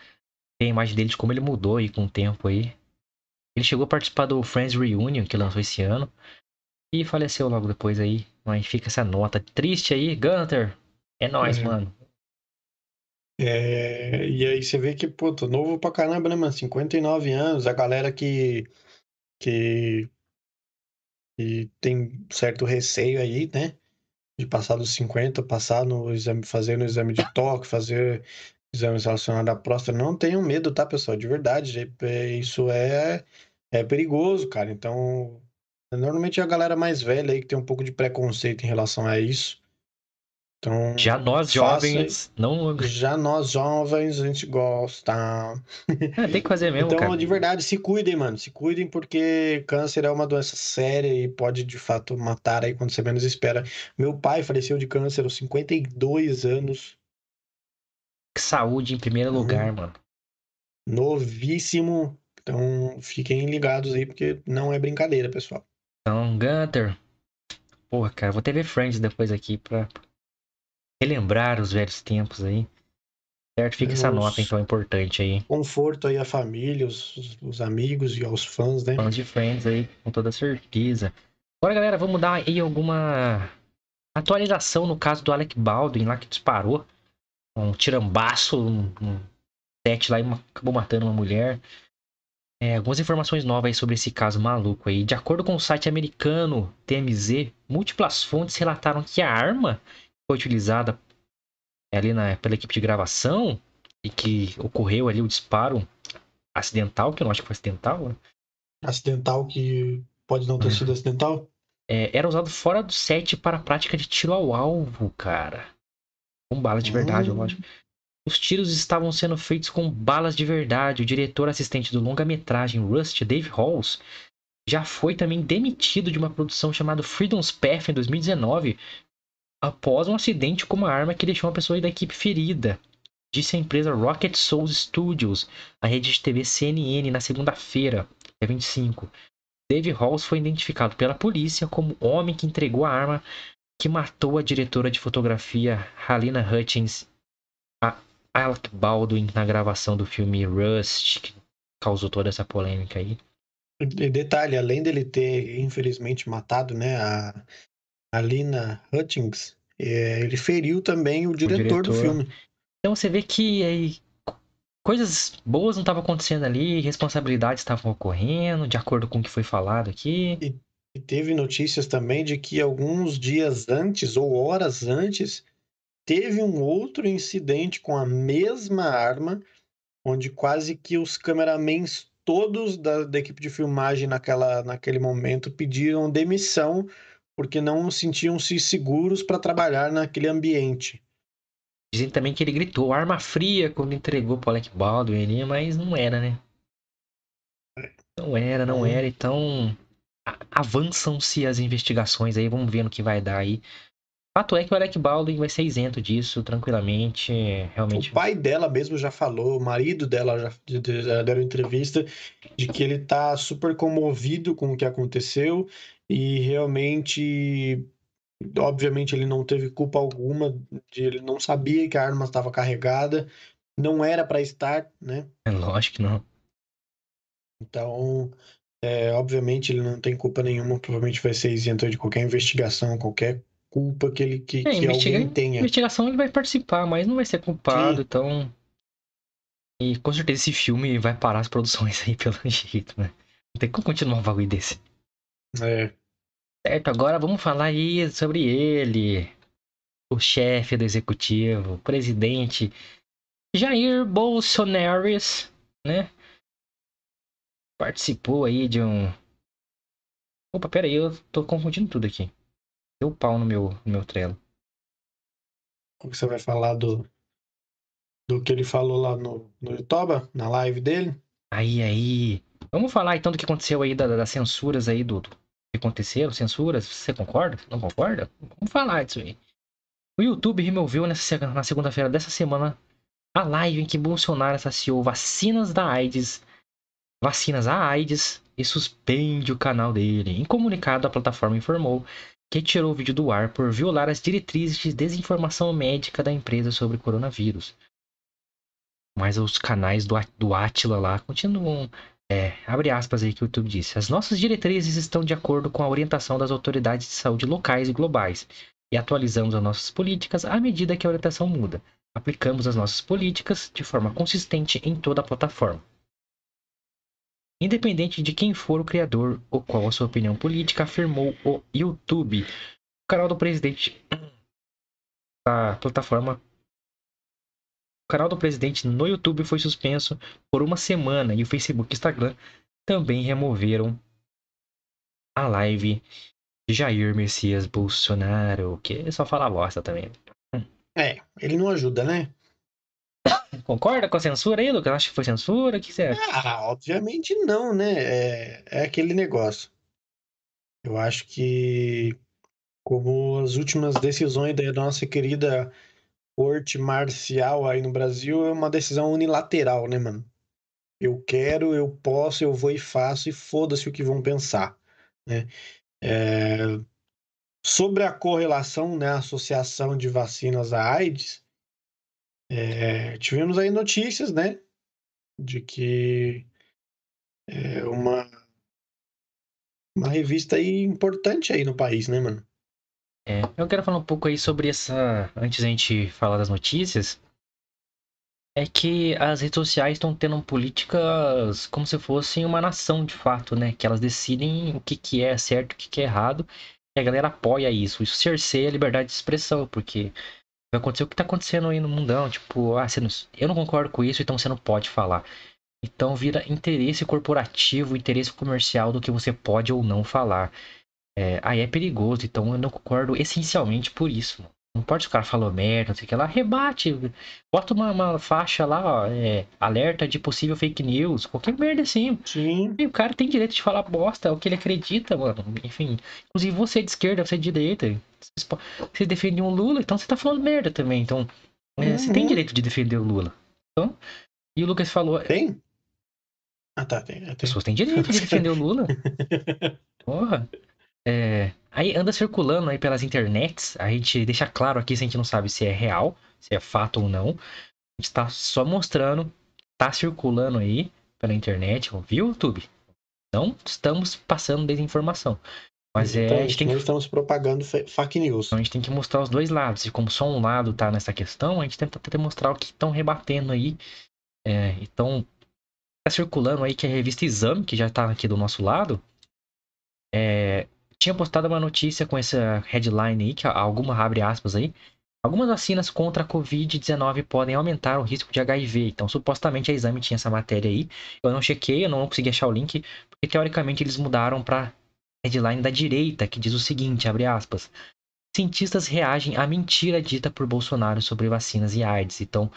tem a imagem dele de como ele mudou aí com o tempo aí. Ele chegou a participar do Friends Reunion, que lançou esse ano. E faleceu logo depois aí. Mas fica essa nota triste aí. Gunter, é nóis, É. mano. É, e aí você vê que, pô, tô novo pra caramba, né, mano? 59 anos, a galera que, que, que tem certo receio aí, né? De passar dos 50, passar no exame, fazer no exame de toque, fazer exames relacionados à próstata. Não tenham medo, tá, pessoal? De verdade. é- Isso é, é perigoso, cara. Então, normalmente é a galera mais velha aí que tem um pouco de preconceito em relação a isso. Então, Já nós faça- jovens, não. já nós jovens, a gente gosta. É, tem que fazer mesmo, Então, cara. de verdade, se cuidem, mano. Se cuidem porque câncer é uma doença séria e pode, de fato, matar aí quando você menos espera. Meu pai faleceu de câncer aos 52 anos, Saúde em primeiro Uhum. lugar, mano. novíssimo. Então, fiquem ligados aí porque não é brincadeira, pessoal. Então, Gunter. Porra, cara, vou até ver Friends depois aqui pra relembrar os velhos tempos aí. Certo? Fica essa nota, então, importante aí. Conforto aí à família, os, os amigos e aos fãs, né? Fãs de Friends aí, com toda certeza. Agora, galera, vamos dar aí alguma atualização no caso do Alec Baldwin lá que disparou um tirambaço, um, um set lá e acabou matando uma mulher. É, algumas informações novas aí sobre esse caso maluco aí. De acordo com o site americano TMZ, múltiplas fontes relataram que a arma foi utilizada ali na, pela equipe de gravação e que ocorreu ali o disparo acidental, que eu não acho que foi acidental, né? Acidental que pode não ter sido acidental. é, era usado fora do set para a prática de tiro ao alvo, cara. Com balas de verdade, Hum. lógico. Os tiros estavam sendo feitos com balas de verdade. O diretor assistente do longa-metragem Rust, Dave Halls, já foi também demitido de uma produção chamada Freedom's Path em 2019 após um acidente com uma arma que deixou uma pessoa da equipe ferida. Disse a empresa Rocket Souls Studios, a rede de TV CNN, na segunda-feira, dia 25. Dave Halls foi identificado pela polícia como o homem que entregou a arma que matou a diretora de fotografia Halina Hutchins, a Alec Baldwin, na gravação do filme Rust, que causou toda essa polêmica aí. Detalhe, além dele ter, infelizmente, matado, né, a, a Lina Hutchins, é, ele feriu também o diretor, do diretor. filme. Então você vê que aí, coisas boas não estavam acontecendo ali, responsabilidades estavam ocorrendo, de acordo com o que foi falado aqui. E teve notícias também de que alguns dias antes ou horas antes teve um outro incidente com a mesma arma, onde quase que os cameramans todos da, da equipe de filmagem naquela, naquele momento pediram demissão porque não sentiam-se seguros para trabalhar naquele ambiente. Dizem também que ele gritou arma fria quando entregou pro Alec Baldwin mas não era, né? Não era, não Hum. era. Então, avançam-se as investigações aí, vamos ver no que vai dar aí. Fato é que o Alec Baldwin vai ser isento disso tranquilamente, realmente. O pai dela mesmo já falou, o marido dela já, de- de- já deram entrevista de que ele tá super comovido com o que aconteceu e realmente, obviamente, ele não teve culpa alguma, de, ele não sabia que a arma estava carregada, não era para estar, né? É lógico que não. Então, é, obviamente, ele não tem culpa nenhuma, provavelmente vai ser isento de qualquer investigação, qualquer culpa que ele que, É, que investiga- alguém tenha. investigação ele vai participar, mas não vai ser culpado, Sim. então. E com certeza esse filme vai parar as produções aí pelo jeito, né? Não tem como continuar um bagulho desse. É, Certo, agora vamos falar aí sobre ele, o chefe do executivo, o presidente Jair Bolsonaro, né? Participou aí de um. Opa, pera aí, eu tô confundindo tudo aqui. Deu pau no meu, no meu trelo. o que você vai falar do, do que ele falou lá no, no YouTube, na live dele? Aí, aí. Vamos falar então do que aconteceu aí, da- das censuras aí, do, do que aconteceram, censuras. Você concorda? Não concorda? Vamos falar disso aí. O YouTube removeu nessa, na segunda-feira dessa semana a live em que Bolsonaro associou vacinas da AIDS, vacinas à AIDS e suspende o canal dele. Em comunicado, a plataforma informou que tirou o vídeo do ar por violar as diretrizes de desinformação médica da empresa sobre coronavírus. Mas os canais do, do Atila lá continuam é, abre aspas aí que o YouTube disse. As nossas diretrizes estão de acordo com a orientação das autoridades de saúde locais e globais e atualizamos as nossas políticas à medida que a orientação muda. Aplicamos as nossas políticas de forma consistente em toda a plataforma. Independente de quem for o criador ou qual a sua opinião política, afirmou o YouTube. O canal do presidente da plataforma o canal do presidente no YouTube foi suspenso por uma semana e o Facebook e Instagram também removeram a live de Jair Messias Bolsonaro, que só fala bosta também. É, ele não ajuda, né? Concorda com a censura aí, Lucas? Acha que foi censura? O que você acha? Ah, obviamente não, né? É, é aquele negócio. Eu acho que, como as últimas decisões da nossa querida corte marcial aí no Brasil, é uma decisão unilateral, né, mano? Eu quero, eu posso, eu vou e faço, e foda-se o que vão pensar, né? É, Sobre a correlação, né, associação de vacinas à AIDS, é, tivemos aí notícias, né, de que é uma, uma revista aí importante aí no país, né, mano? É, eu quero falar um pouco aí sobre essa. Antes da gente falar das notícias. É que as redes sociais estão tendo políticas como se fossem uma nação de fato, né? Que elas decidem o que, que é certo e o que, que é errado. E a galera apoia isso. Isso cerceia a liberdade de expressão, porque vai acontecer o que tá acontecendo aí no mundão. Tipo, ah, você não- eu não concordo com isso, então você não pode falar. Então vira interesse corporativo, interesse comercial do que você pode ou não falar. É, aí é perigoso, então eu não concordo essencialmente por isso. mano. Não importa se o cara falou merda, não sei o que lá, rebate. Bota uma, uma faixa lá, ó, é, alerta de possível fake news, qualquer merda assim. Sim, E o cara tem direito de falar bosta, é o que ele acredita, mano. Enfim, inclusive você é de esquerda, você é de direita. Você defende um Lula, então você tá falando merda também. Então, é, você tem Uhum. direito de defender o Lula. Então, e o Lucas falou, tem? Ah, tá, tem. é, as tem. pessoas têm direito de defender o Lula. Porra. É, aí anda circulando aí pelas internets. A gente deixa claro aqui se a gente não sabe se é real, se é fato ou não. A gente tá só mostrando, tá circulando aí pela internet, viu, YouTube? Não estamos passando desinformação. Mas é, a gente tem que estamos propagando fa- fake news. então a gente tem que mostrar os dois lados. E como só um lado tá nessa questão, a gente tenta tentar mostrar o que estão rebatendo aí. É, então, tá circulando aí que a revista Exame, que já tá aqui do nosso lado, é, tinha postado uma notícia com essa headline aí, que alguma abre aspas aí. Algumas vacinas contra a Covid-19 podem aumentar o risco de HIV. Então, supostamente a exame tinha essa matéria aí. Eu não chequei, eu não consegui achar o link, porque teoricamente eles mudaram para headline da direita, que diz o seguinte, abre aspas. Cientistas reagem à mentira dita por Bolsonaro sobre vacinas e AIDS. Então,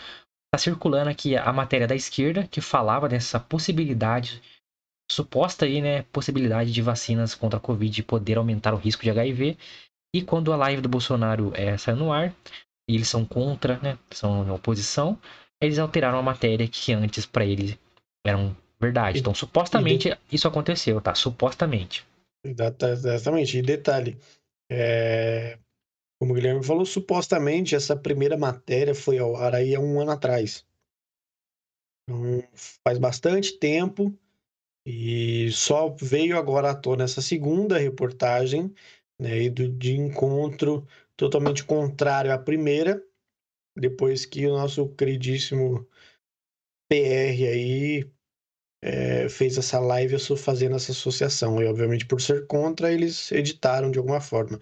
tá circulando aqui a matéria da esquerda que falava dessa possibilidade suposta aí, né, possibilidade de vacinas contra a Covid poder aumentar o risco de HIV. E quando a live do Bolsonaro é, saiu no ar, e eles são contra, né, são oposição, eles alteraram a matéria que antes para eles eram verdade. Então, supostamente isso aconteceu, tá? Supostamente. Exatamente. E detalhe, é... como o Guilherme falou, supostamente essa primeira matéria foi ao ar aí há um ano atrás. Então, faz bastante tempo e só veio agora à tona essa segunda reportagem, né, e do, de encontro totalmente contrário à primeira, depois que o nosso queridíssimo PR aí é, fez essa live fazendo essa associação. E, obviamente, por ser contra, eles editaram de alguma forma.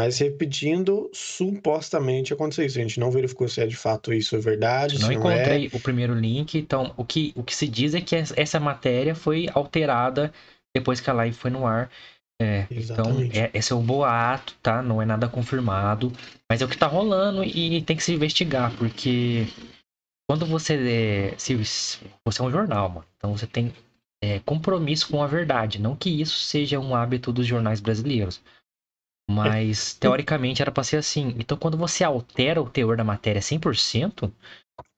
Mas repetindo, supostamente aconteceu isso. A gente não verificou se é de fato isso é verdade. Eu não encontrei não é. o primeiro link. Então, o que, o que se diz é que essa matéria foi alterada depois que a live foi no ar. É, então, é, esse é o boato, tá? Não é nada confirmado. Mas é o que tá rolando e tem que se investigar, porque quando você é, se, você é um jornal, mano, então você tem é, compromisso com a verdade. Não que isso seja um hábito dos jornais brasileiros. Mas, teoricamente, era para ser assim. Então, quando você altera o teor da matéria 100%,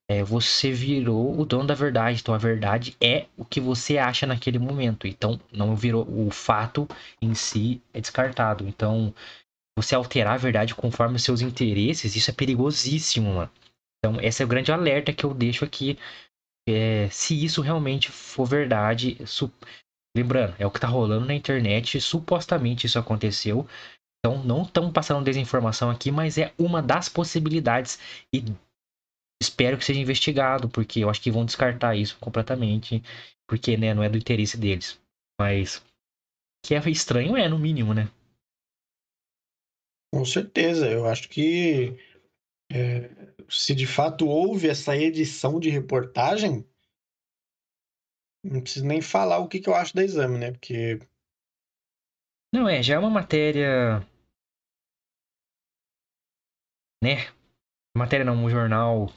é, você virou o dono da verdade. Então, a verdade é o que você acha naquele momento. Então, não virou. O fato em si é descartado. Então, você alterar a verdade conforme os seus interesses, isso é perigosíssimo, mano. Então, esse é o grande alerta que eu deixo aqui. É, se isso realmente for verdade, su... lembrando, é o que tá rolando na internet, supostamente isso aconteceu. Então, não estamos passando desinformação aqui, mas é uma das possibilidades e espero que seja investigado, porque eu acho que vão descartar isso completamente, porque né, não é do interesse deles. Mas que é estranho é, no mínimo, né? Com certeza, eu acho que é, se de fato houve essa edição de reportagem, não preciso nem falar o que, que eu acho da exame, né? Porque. Não, é, já é uma matéria né? Matéria não, um jornal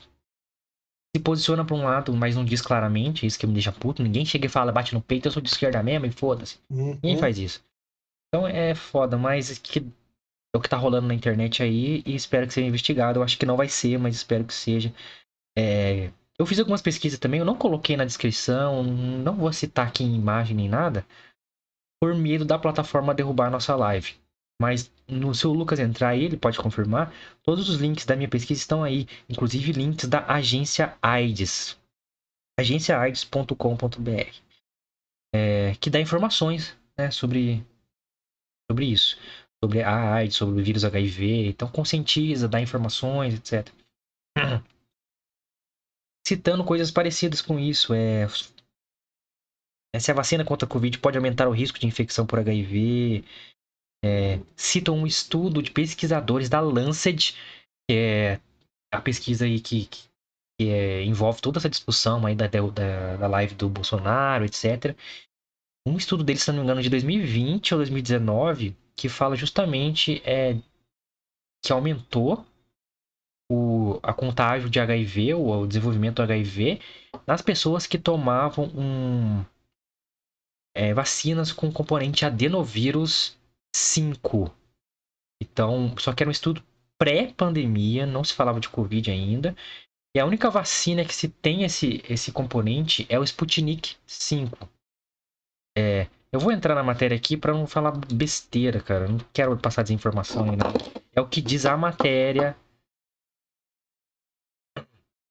se posiciona para um lado, mas não diz claramente, isso que me deixa puto. Ninguém chega e fala, bate no peito, eu sou de esquerda mesmo e foda-se. Uhum. Ninguém faz isso. Então é foda, mas que é o que tá rolando na internet aí e espero que seja investigado. Eu acho que não vai ser, mas espero que seja. É... Eu fiz algumas pesquisas também, eu não coloquei na descrição, não vou citar aqui em imagem nem nada, por medo da plataforma derrubar a nossa live. Mas no seu Lucas entrar aí, ele pode confirmar. Todos os links da minha pesquisa estão aí, inclusive links da agência AIDS, agenciaaids.com.br, é, que dá informações né, sobre, sobre isso, sobre a AIDS, sobre o vírus HIV. Então conscientiza, dá informações, etc. Citando coisas parecidas com isso, é se a vacina contra a Covid pode aumentar o risco de infecção por HIV, é, citam um estudo de pesquisadores da Lancet, que é a pesquisa aí que, que, que é, envolve toda essa discussão aí da, da, da live do Bolsonaro, etc. Um estudo deles, se não me engano, de 2020 ou 2019, que fala justamente é, que aumentou o, a contágio de HIV, ou o desenvolvimento do HIV, nas pessoas que tomavam um, é, vacinas com componente adenovírus 5. Então, só que era um estudo pré-pandemia, não se falava de Covid ainda. E a única vacina que se tem esse, esse componente é o Sputnik 5. É, eu vou entrar na matéria aqui para não falar besteira, cara. Não quero passar desinformação ainda. É o que diz a matéria.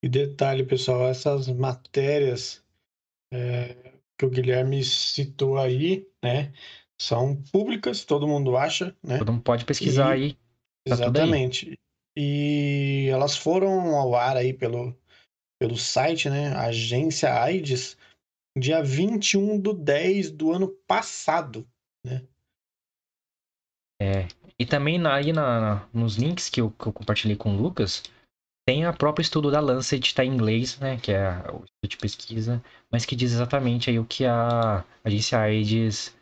E detalhe, pessoal, essas matérias é, que o Guilherme citou aí, né? São públicas, todo mundo acha, né? Todo mundo pode pesquisar e... aí. Tá exatamente. Aí. E elas foram ao ar aí pelo, pelo site, né? Agência AIDS, dia 21 do 10 do ano passado, né? É, e também na, aí na, nos links que eu, que eu compartilhei com o Lucas, tem a próprio estudo da Lancet, está em inglês, né? Que é o estudo de pesquisa, mas que diz exatamente aí o que a agência AIDS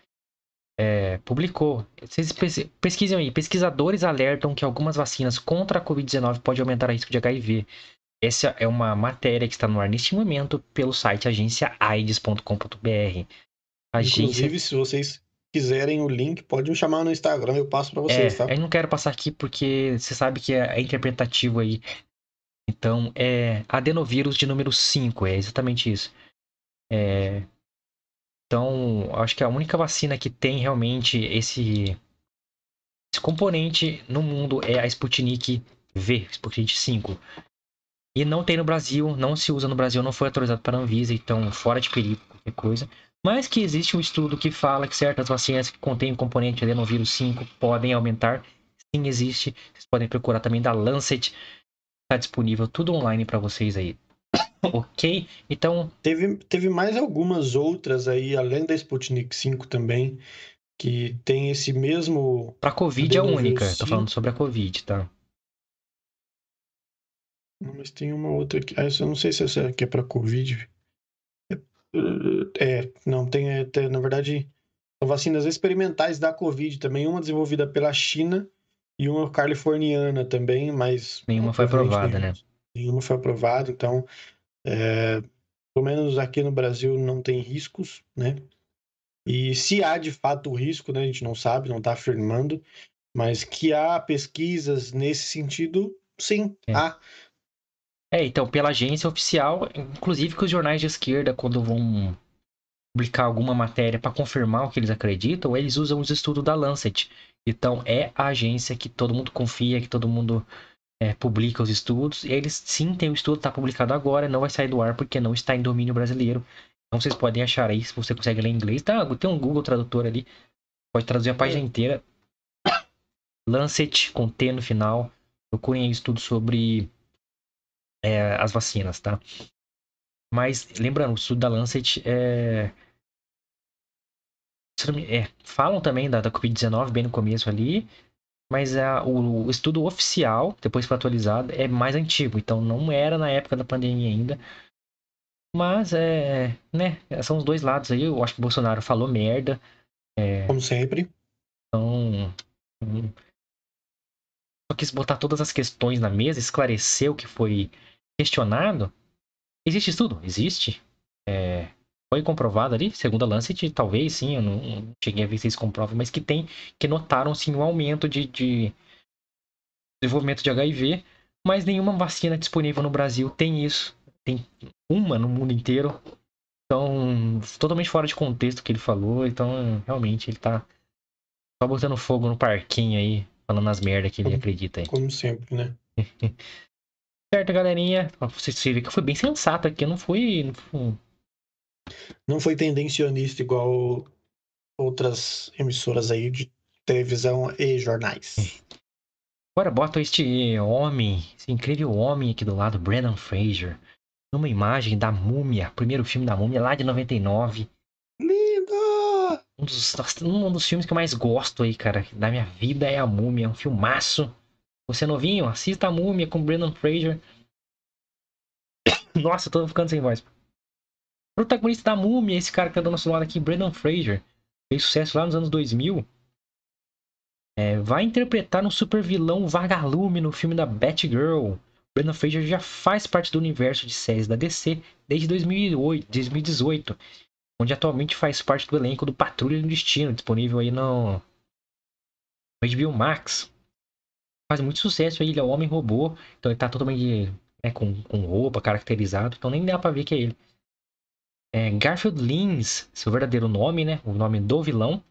é, publicou. Vocês pesquisem aí. Pesquisadores alertam que algumas vacinas contra a Covid-19 podem aumentar o risco de HIV. Essa é uma matéria que está no ar neste momento pelo site agenciaaids.com.br. Agência... Inclusive, se vocês quiserem o link, pode me chamar no Instagram, eu passo para vocês, é, tá? Eu não quero passar aqui porque você sabe que é, é interpretativo aí. Então, é adenovírus de número 5, é exatamente isso. É, então, acho que a única vacina que tem realmente esse, esse componente no mundo é a Sputnik V, Sputnik 5. E não tem no Brasil, não se usa no Brasil, não foi autorizado para a Anvisa, então fora de perigo, qualquer coisa. Mas que existe um estudo que fala que certas vacinas que contêm o componente adenovírus 5 podem aumentar. Sim, existe. Vocês podem procurar também da Lancet. Está disponível tudo online para vocês aí. ok? Então. Teve, teve mais algumas outras aí, além da Sputnik 5 também, que tem esse mesmo. Para Covid é a única. Estou falando sobre a Covid, tá? Mas tem uma outra aqui. Ah, eu não sei se essa aqui é para Covid. É, é, não, tem, é, tem, na verdade, são vacinas experimentais da Covid também, uma desenvolvida pela China e uma californiana também, mas. Nenhuma foi aprovada, né? Nenhuma foi aprovada, então é, pelo menos aqui no Brasil não tem riscos, né? E se há de fato o risco, né? A gente não sabe, não está afirmando, mas que há pesquisas nesse sentido, sim, é. há. É, então, pela agência oficial, inclusive que os jornais de esquerda, quando vão publicar alguma matéria para confirmar o que eles acreditam, eles usam os estudos da Lancet. Então, é a agência que todo mundo confia, que todo mundo é, publica os estudos. E eles sim tem o estudo, está publicado agora, não vai sair do ar porque não está em domínio brasileiro. Então vocês podem achar aí, se você consegue ler inglês, tá? Tem um Google Tradutor ali, pode traduzir a página inteira. Lancet com T no final. Procurem aí estudo sobre é, as vacinas, tá? Mas lembrando, o estudo da Lancet é, é falam também da, da Covid-19 bem no começo ali, mas a, o, o, estudo oficial, depois foi atualizado, é mais antigo, então não era na época da pandemia ainda. Mas é, né, são os dois lados aí. Eu acho que o Bolsonaro falou merda. É, Como sempre. Então. Hum, só quis botar todas as questões na mesa, esclarecer o que foi questionado. Existe estudo? Existe. É, foi comprovado ali, segundo a Lancet, talvez sim, eu não, não cheguei a ver se eles comprovam, mas que tem, que notaram sim um aumento de, de desenvolvimento de HIV, mas nenhuma vacina disponível no Brasil tem isso. Tem uma no mundo inteiro. Então, totalmente fora de contexto o que ele falou. Então, realmente, ele tá só botando fogo no parquinho aí, falando as merdas que ele como, acredita aí. Como sempre, né? certo, galerinha. Você vê que eu fui bem sensato aqui. Eu não fui, não fui não foi tendencionista igual outras emissoras aí de televisão e jornais. Agora bota este homem, esse incrível homem aqui do lado, Brandon Fraser, numa imagem da Múmia, primeiro filme da Múmia lá de 99. Lindo! Um dos, um dos filmes que eu mais gosto aí, cara, da minha vida é a Múmia, é um filmaço. Você novinho, assista a Múmia com Brandon Fraser. Nossa, eu tô ficando sem voz protagonista da Múmia, esse cara que tá do nosso lado aqui, Brandon Fraser, fez sucesso lá nos anos 2000. É, vai interpretar um super vilão vagalume no filme da Batgirl. Brandon Fraser já faz parte do universo de séries da DC desde 2008, 2018, onde atualmente faz parte do elenco do Patrulha do Destino, disponível aí no HBO Max. Faz muito sucesso aí, ele é o Homem-Robô, então ele tá totalmente né, com, com roupa, caracterizado, então nem dá pra ver que é ele. É, Garfield Lins, seu verdadeiro nome, né? O nome do vilão.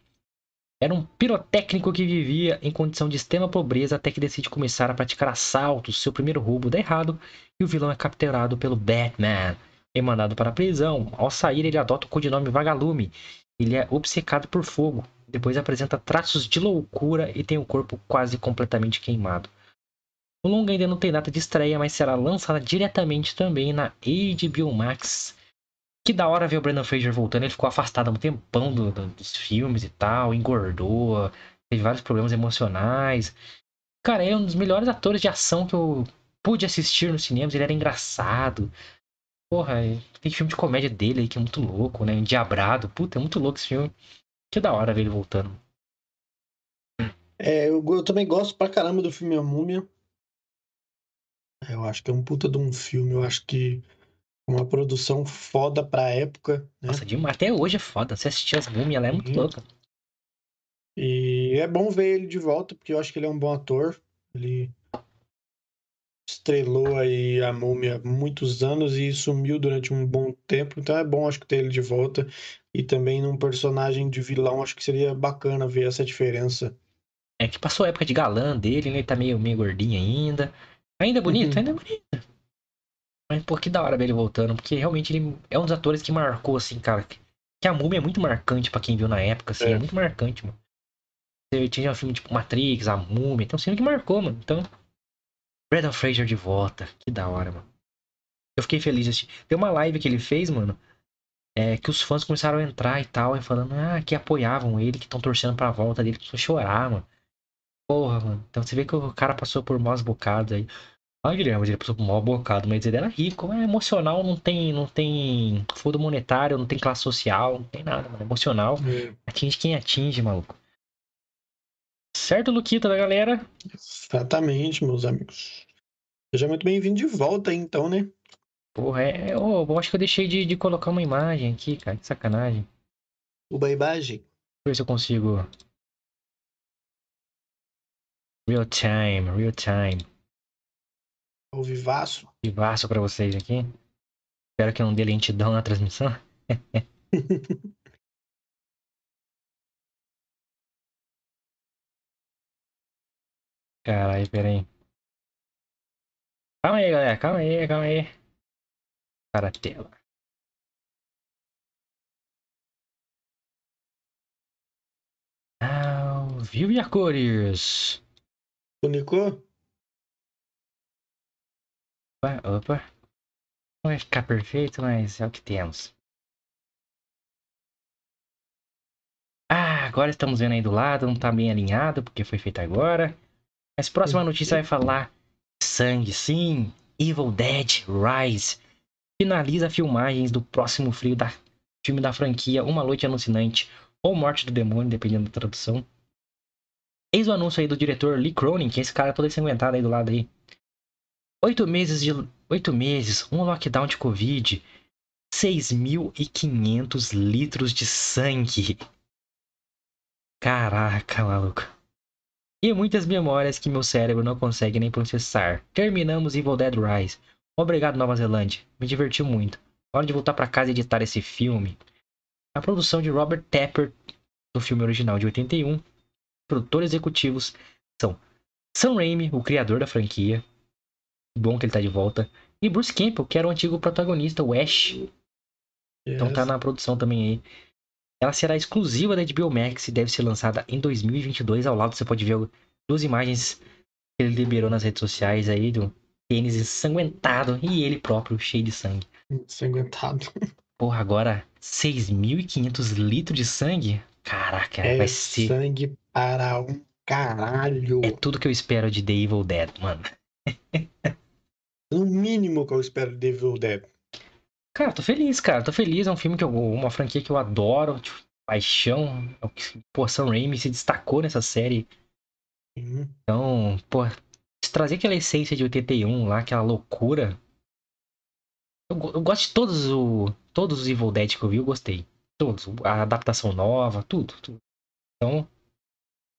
Era um pirotécnico que vivia em condição de extrema pobreza até que decide começar a praticar assaltos. Seu primeiro roubo dá errado e o vilão é capturado pelo Batman e mandado para a prisão. Ao sair, ele adota o codinome Vagalume. Ele é obcecado por fogo. Depois apresenta traços de loucura e tem o corpo quase completamente queimado. O longa ainda não tem data de estreia, mas será lançada diretamente também na HBO Max que da hora ver o Brandon Fraser voltando. Ele ficou afastado há um tempão do, do, dos filmes e tal, engordou. teve vários problemas emocionais. Cara, ele é um dos melhores atores de ação que eu pude assistir nos cinemas. Ele era engraçado. Porra, tem filme de comédia dele aí que é muito louco, né? Endiabrado. Puta, é muito louco esse filme. Que da hora ver ele voltando. É, eu, eu também gosto pra caramba do filme A Múmia. Eu acho que é um puta de um filme. Eu acho que uma produção foda pra época. Né? Nossa, demais. Até hoje é foda. Você assistir as múmias, ela é muito Uhum. louca. E é bom ver ele de volta, porque eu acho que ele é um bom ator. Ele estrelou aí a Múmia há muitos anos e sumiu durante um bom tempo. Então é bom, acho que ter ele de volta. E também num personagem de vilão, acho que seria bacana ver essa diferença. É que passou a época de galã dele, né? Ele tá meio, meio gordinho ainda. Ainda é bonito, Uhum. ainda é bonito. Mas, pô, que da hora ver ele voltando, porque realmente ele é um dos atores que marcou, assim, cara. Que a múmia é muito marcante pra quem viu na época, assim, é, É. muito marcante, mano. Você tinha um filme tipo Matrix, a múmia, então um filme que marcou, mano. Então, Brendan Fraser de volta, que da hora, mano. Eu fiquei feliz de assistir. Tem uma live que ele fez, mano, é, que os fãs começaram a entrar e tal, e falando, ah, que apoiavam ele, que estão torcendo pra volta dele, começou a chorar, mano. Porra, mano. Então você vê que o cara passou por maus bocados aí. Ah, Guilherme, ele passou por mau bocado, mas ele era rico, é emocional, não tem, não tem fundo monetário, não tem classe social, não tem nada, mano. Emocional, atinge quem atinge, maluco. Certo, Luquita da galera? Exatamente, meus amigos. Seja muito bem-vindo de volta, aí, então, né? Porra, é. ô, eu acho que eu deixei de, de colocar uma imagem aqui, cara. Que sacanagem. O imagem. Deixa eu ver se eu consigo. Real time, real time. Ao vivaço. Vivaço pra vocês aqui. Espero que não dê lentidão na transmissão. Caralho, pera aí. Calma aí, galera. Calma aí, calma aí. Para a tela. Ao vivo e a cores. Tunicou? Opa, opa. Não vai ficar perfeito, mas é o que temos. Ah, agora estamos vendo aí do lado, não tá bem alinhado, porque foi feito agora. Mas próxima notícia vai falar sangue, sim. Evil Dead Rise finaliza filmagens do próximo frio da filme da franquia Uma Noite Alucinante ou Morte do Demônio, dependendo da tradução. Eis o anúncio aí do diretor Lee Cronin, que é esse cara todo ensanguentado aí do lado aí. Oito meses de. Oito meses, um lockdown de Covid, 6.500 litros de sangue. Caraca, maluco. E muitas memórias que meu cérebro não consegue nem processar. Terminamos Evil Dead Rise. Obrigado, Nova Zelândia. Me divertiu muito. Hora de voltar para casa e editar esse filme. A produção de Robert Tapper, do filme original de 81. Produtores executivos são Sam Raimi, o criador da franquia. Bom que ele tá de volta. E Bruce Campbell, que era o antigo protagonista, o Ash. Então tá Yes. na produção também aí. Ela será exclusiva da HBO Max e deve ser lançada em 2022. Ao lado você pode ver duas imagens que ele liberou nas redes sociais aí do tênis ensanguentado e ele próprio cheio de sangue. Ensanguentado. Porra, agora 6.500 litros de sangue? Caraca, É vai ser. sangue para um caralho. É tudo que eu espero de The Evil Dead, mano. No mínimo que eu espero de Evil Dead. Cara, tô feliz, cara. Tô feliz. É um filme que eu. Uma franquia que eu adoro. Tipo, paixão. É Pô, Sam Raimi se destacou nessa série. Sim. Então, pô, se trazer aquela essência de 81 lá, aquela loucura. Eu, eu gosto de todos, o, todos os Evil Dead que eu vi, eu gostei. Todos. A adaptação nova, tudo. tudo. Então,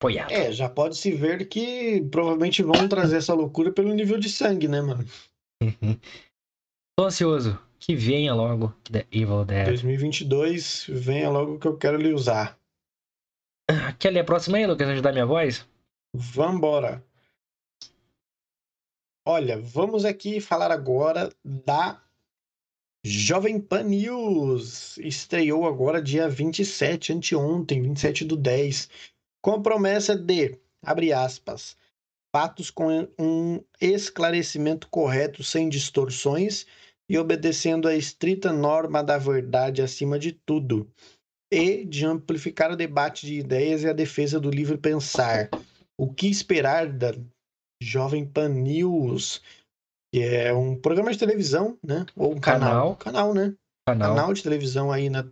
apoiado. É, já pode se ver que provavelmente vão trazer essa loucura pelo nível de sangue, né, mano? Tô ansioso. Que venha logo The Evil Dead. 2022, venha logo que eu quero lhe usar. Quer ler a próxima aí, Lucas? Ajudar minha voz? Vambora. Olha, vamos aqui falar agora da Jovem Pan News. Estreou agora dia 27, anteontem, 27 do 10, com a promessa de, abre aspas, fatos com um esclarecimento correto sem distorções e obedecendo a estrita norma da verdade acima de tudo. e de amplificar o debate de ideias e a defesa do livre pensar. O que esperar da Jovem Pan News, que é um programa de televisão, né? Ou um canal. Canal, né? Canal. Canal de televisão aí na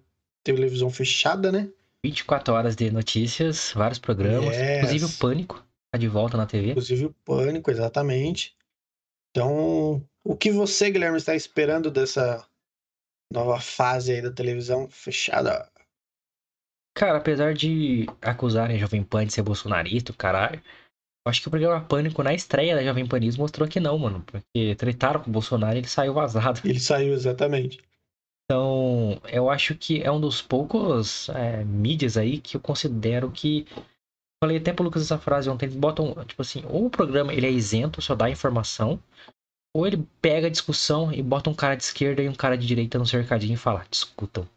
televisão fechada, né? 24 horas de notícias, vários programas, Yes. inclusive o Pânico de volta na TV. Inclusive o Pânico, exatamente. Então, o que você, Guilherme, está esperando dessa nova fase aí da televisão fechada? Cara, apesar de acusarem a Jovem Pan de ser bolsonarista, caralho, eu acho que o programa Pânico na estreia da Jovem Panismo mostrou que não, mano. Porque tretaram com o Bolsonaro e ele saiu vazado. Ele saiu exatamente. Então, eu acho que é um dos poucos é, mídias aí que eu considero que. Falei até pro Lucas essa frase ontem, eles botam, tipo assim, ou o programa ele é isento, só dá informação, ou ele pega a discussão e bota um cara de esquerda e um cara de direita no cercadinho e fala, discutam,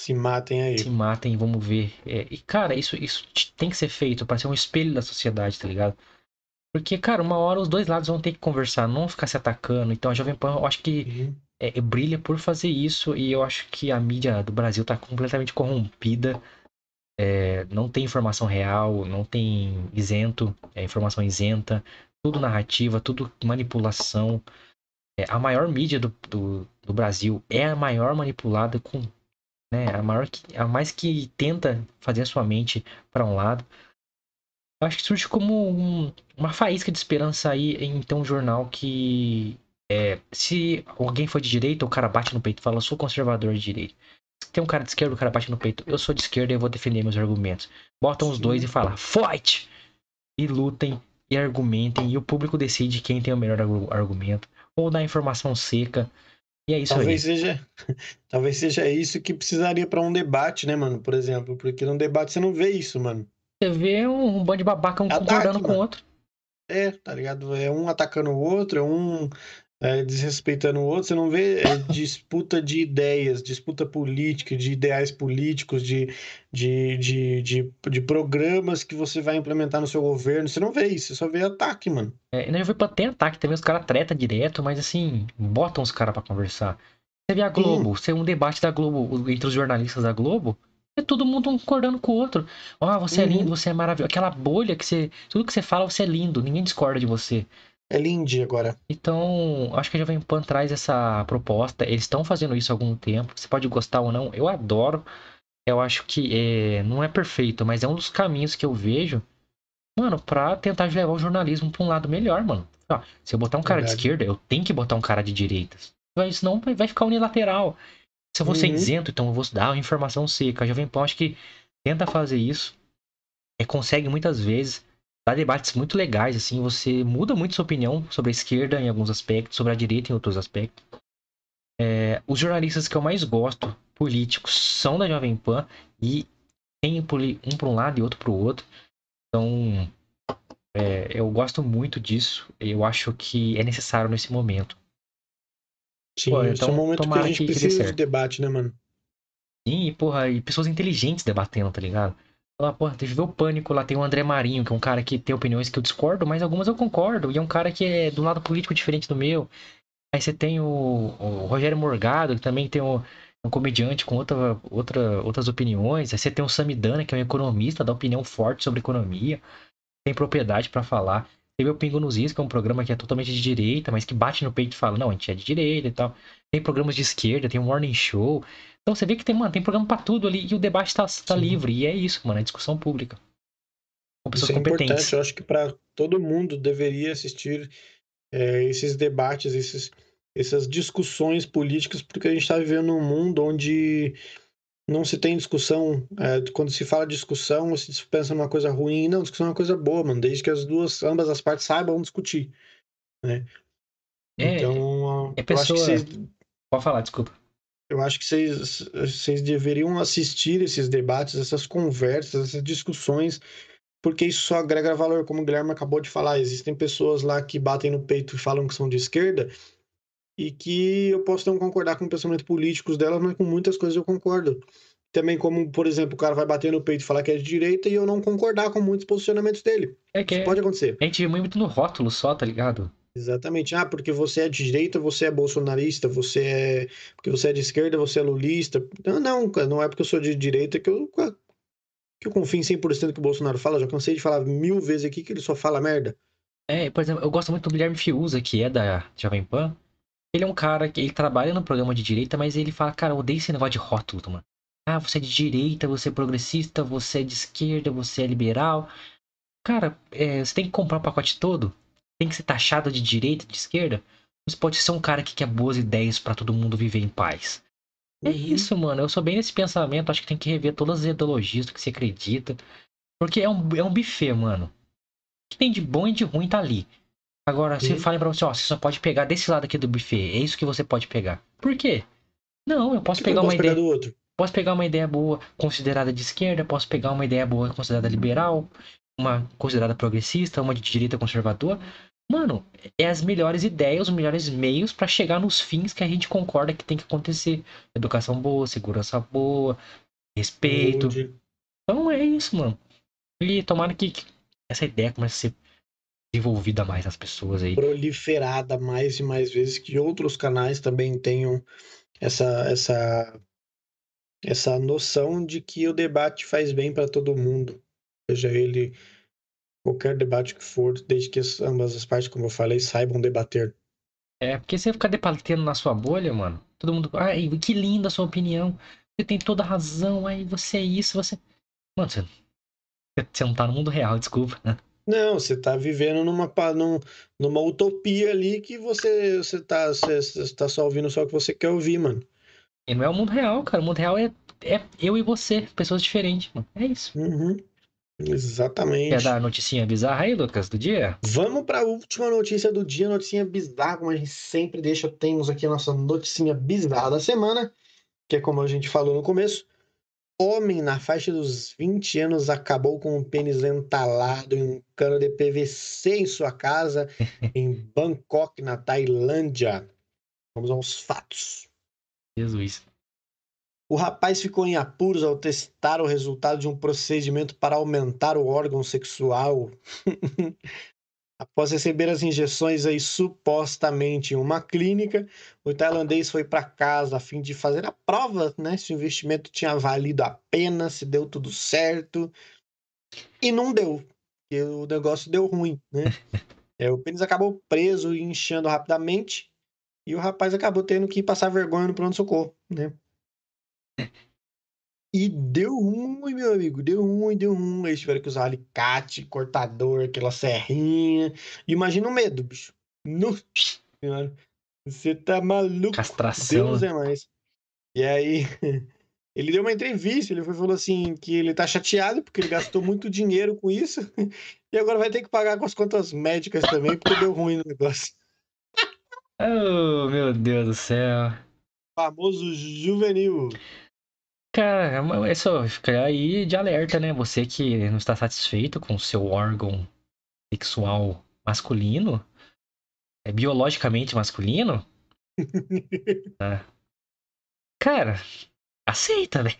Se matem aí. se matem, vamos ver. É, e, cara, isso, isso tem que ser feito pra ser um espelho da sociedade, tá ligado? Porque, cara, uma hora os dois lados vão ter que conversar, não ficar se atacando. Então a Jovem Pan, eu acho que Uhum. é, brilha por fazer isso e eu acho que a mídia do Brasil tá completamente corrompida. É, não tem informação real, não tem isento, é informação isenta, tudo narrativa, tudo manipulação. É, a maior mídia do, do, do Brasil é a maior manipulada com, né, a maior que, a mais que tenta fazer a sua mente para um lado. Eu acho que surge como um- uma faísca de esperança aí em ter um jornal que é, se alguém for de direita, o cara bate no peito e fala, sou conservador de direita. Tem um cara de esquerda, o cara bate no peito, eu sou de esquerda e eu vou defender meus argumentos. Botam os dois e fala, fight! E lutem, e argumentem, e o público decide quem tem o melhor argu- argumento. Ou dá informação seca. E é isso Talvez aí. seja, talvez seja isso que precisaria para um debate, né, mano? Por exemplo, porque num debate você não vê isso, mano. Você vê um, um bando de babaca um Ataque, concordando com o outro. É, tá ligado? É um atacando o outro, é um é, desrespeitando o outro. Você não vê é, disputa de ideias, disputa política, de ideais políticos, de, de, de, de, de programas que você vai implementar no seu governo. Você não vê isso, você só vê ataque, mano. É, na Jovem Pan tem ataque também, os caras tretam direto, mas assim, botam os caras pra conversar. Você vê a Globo, você um debate da Globo entre os jornalistas da Globo, é todo mundo concordando com o outro. Ó, você é Uhum. lindo, você é maravilhoso. Aquela bolha que você. Tudo que você fala, você é lindo, ninguém discorda de você. É Lindy agora. Então, acho que a Jovem Pan traz essa proposta. Eles estão fazendo isso há algum tempo. Você pode gostar ou não. Eu adoro. Eu acho que é, não é perfeito, mas é um dos caminhos que eu vejo, mano, pra tentar levar o jornalismo pra um lado melhor, mano. Ó, se eu botar um cara de Verdade. esquerda, eu tenho que botar um cara de direita. Senão vai ficar unilateral. Se eu vou ser Uhum. isento, então eu vou dar uma informação seca. A Jovem Pan acho que tenta fazer isso. E consegue muitas vezes dar debates muito legais, assim, você muda muito sua opinião sobre a esquerda em alguns aspectos, sobre a direita em outros aspectos. É, os jornalistas que eu mais gosto, políticos, são da Jovem Pan e tem um para um lado e outro para o outro. Então, é, eu gosto muito disso. Eu acho que é necessário nesse momento. Sim, Pô, é então, um momento que a gente que- precisa de debate, né, mano? Sim, porra, e pessoas inteligentes debatendo, tá ligado? Lá, porra, teve o Pânico, lá tem o André Marinho, que é um cara que tem opiniões que eu discordo, mas algumas eu concordo. E é um cara que é do lado político diferente do meu. Aí você tem o, o Rogério Morgado, que também tem o- um comediante com outra, outra, outras opiniões. Aí você tem o Samidana, que é um economista, dá opinião forte sobre economia. Tem propriedade pra falar. Teve o Pingo nos Is, que é um programa que é totalmente de direita, mas que bate no peito e fala, não, a gente é de direita e tal. Tem programas de esquerda, tem o Morning Show. Então você vê que tem, mano, tem programa pra tudo ali e o debate tá, tá Sim. livre. E é isso, mano, é discussão pública. Com pessoas Isso é competentes. importante. Eu acho que para todo mundo deveria assistir é, esses debates, esses, essas discussões políticas, porque a gente está vivendo num mundo onde não se tem discussão. é, quando se fala discussão, você pensa numa coisa ruim. Não, discussão é uma coisa boa, mano, desde que as duas, ambas as partes saibam discutir. Né? É, então, é eu acho que pessoa- vocês Pode falar, desculpa. Eu acho que vocês, vocês deveriam assistir esses debates, essas conversas, essas discussões, porque isso só agrega valor, como o Guilherme acabou de falar. Existem pessoas lá que batem no peito e falam que são de esquerda, e que eu posso não concordar com o pensamento políticos delas, mas com muitas coisas eu concordo. Também como, por exemplo, o cara vai bater no peito e falar que é de direita e eu não concordar com muitos posicionamentos dele. É que Isso pode acontecer. a gente vê muito no rótulo só, tá ligado? Exatamente. Ah, porque você é de direita, você é bolsonarista, você é. Porque você é de esquerda, você é lulista. Não, não, não é porque eu sou de direita que eu, que eu confio em 100% que o Bolsonaro fala. Já cansei de falar mil vezes aqui que ele só fala merda. É, por exemplo, eu gosto muito do Guilherme Fiuza, que é da Jovem Pan. Ele é um cara que ele trabalha no programa de direita, mas ele fala, cara, eu odeio esse negócio de rótulo, mano. Ah, você é de direita, você é progressista, você é de esquerda, você é liberal. Cara, é, você tem que comprar o pacote todo tem que ser taxado de direita, de esquerda, você pode ser um cara que quer boas ideias para todo mundo viver em paz. É uhum. isso, mano. Eu sou bem nesse pensamento. Acho que tem que rever todas as ideologias do que você acredita. Porque é um, é um buffet, mano. O que tem de bom e de ruim tá ali. Agora, se falem pra você, ó, você só pode pegar desse lado aqui do buffet. É isso que você pode pegar. Por quê? Não, eu posso pegar uma ideia. do outro? Posso pegar uma ideia boa considerada de esquerda, posso pegar uma ideia boa considerada liberal, uma considerada progressista, uma de direita conservadora. Mano, é as melhores ideias, os melhores meios para chegar nos fins que a gente concorda que tem que acontecer. Educação boa, segurança boa, respeito. Então é isso, mano. E tomara que essa ideia comece a ser desenvolvida mais nas pessoas aí. Proliferada mais e mais vezes, que outros canais também tenham essa, essa, essa noção de que o debate faz bem para todo mundo seja ele qualquer debate que for, desde que ambas as partes, como eu falei, saibam debater. É, porque você ficar debatendo na sua bolha, mano, todo mundo, ai, que linda a sua opinião, você tem toda a razão, aí você é isso, você. Mano, você, você não tá no mundo real, desculpa. Não, você tá vivendo numa, numa utopia ali que você, você, tá, você, você tá só ouvindo só o que você quer ouvir, mano. E não é o mundo real, cara. O mundo real é, é eu e você, pessoas diferentes, mano. É isso. Uhum. Exatamente. Quer dar a noticinha bizarra aí, Lucas, do dia? Vamos para a última notícia do dia, noticinha bizarra, como a gente sempre deixa, temos aqui a nossa noticinha bizarra da semana, que é como a gente falou no começo. Homem na faixa dos 20 anos acabou com o pênis entalado em um cano de PVC em sua casa em Bangkok, na Tailândia. Vamos aos fatos. Jesus. O rapaz ficou em apuros ao testar o resultado de um procedimento para aumentar o órgão sexual. Após receber as injeções aí supostamente em uma clínica, o tailandês foi para casa a fim de fazer a prova, né, se o investimento tinha valido a pena, se deu tudo certo. E não deu, porque o negócio deu ruim, né? É, o pênis acabou preso e inchando rapidamente, e o rapaz acabou tendo que passar vergonha no pronto-socorro, né? E deu ruim, meu amigo. Deu ruim, deu ruim. Eles tiveram que usar alicate, cortador, aquela serrinha. Imagina o medo, bicho. No... Você tá maluco. Castração. Deus é mais. E aí, ele deu uma entrevista. Ele falou assim: que ele tá chateado porque ele gastou muito dinheiro com isso. E agora vai ter que pagar com as contas médicas também, porque deu ruim no negócio. Oh, meu Deus do céu. Famoso juvenil. Cara, é só ficar aí de alerta, né? Você que não está satisfeito com o seu órgão sexual masculino, é biologicamente masculino, tá? cara, aceita, velho.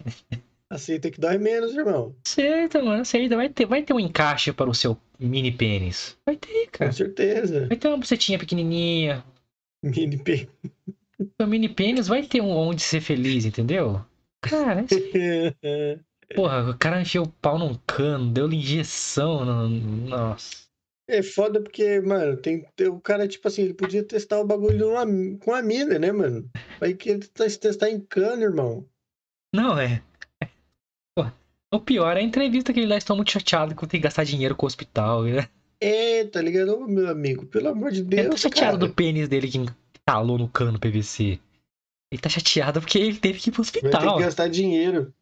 Aceita que dói menos, irmão. Aceita, mano, aceita. Vai ter, vai ter um encaixe para o seu mini pênis. Vai ter, cara. Com certeza. Vai ter uma bucetinha pequenininha. Mini pênis. O mini pênis vai ter um onde ser feliz, entendeu? Cara, é Porra, o cara encheu o pau num cano, deu injeção. No... Nossa. É foda porque, mano, tem, tem, o cara, tipo assim, ele podia testar o bagulho numa, com a mina, né, mano? Vai que ele tá, testar em cano, irmão. Não, é. Porra, o pior é a entrevista que ele lá está muito chateado com ter que gastar dinheiro com o hospital, né? É, tá ligado, meu amigo? Pelo amor de Deus. Ele tá chateado cara. do pênis dele que entalou no cano PVC. Ele tá chateado porque ele teve que ir pro hospital. Vai ter que gastar dinheiro.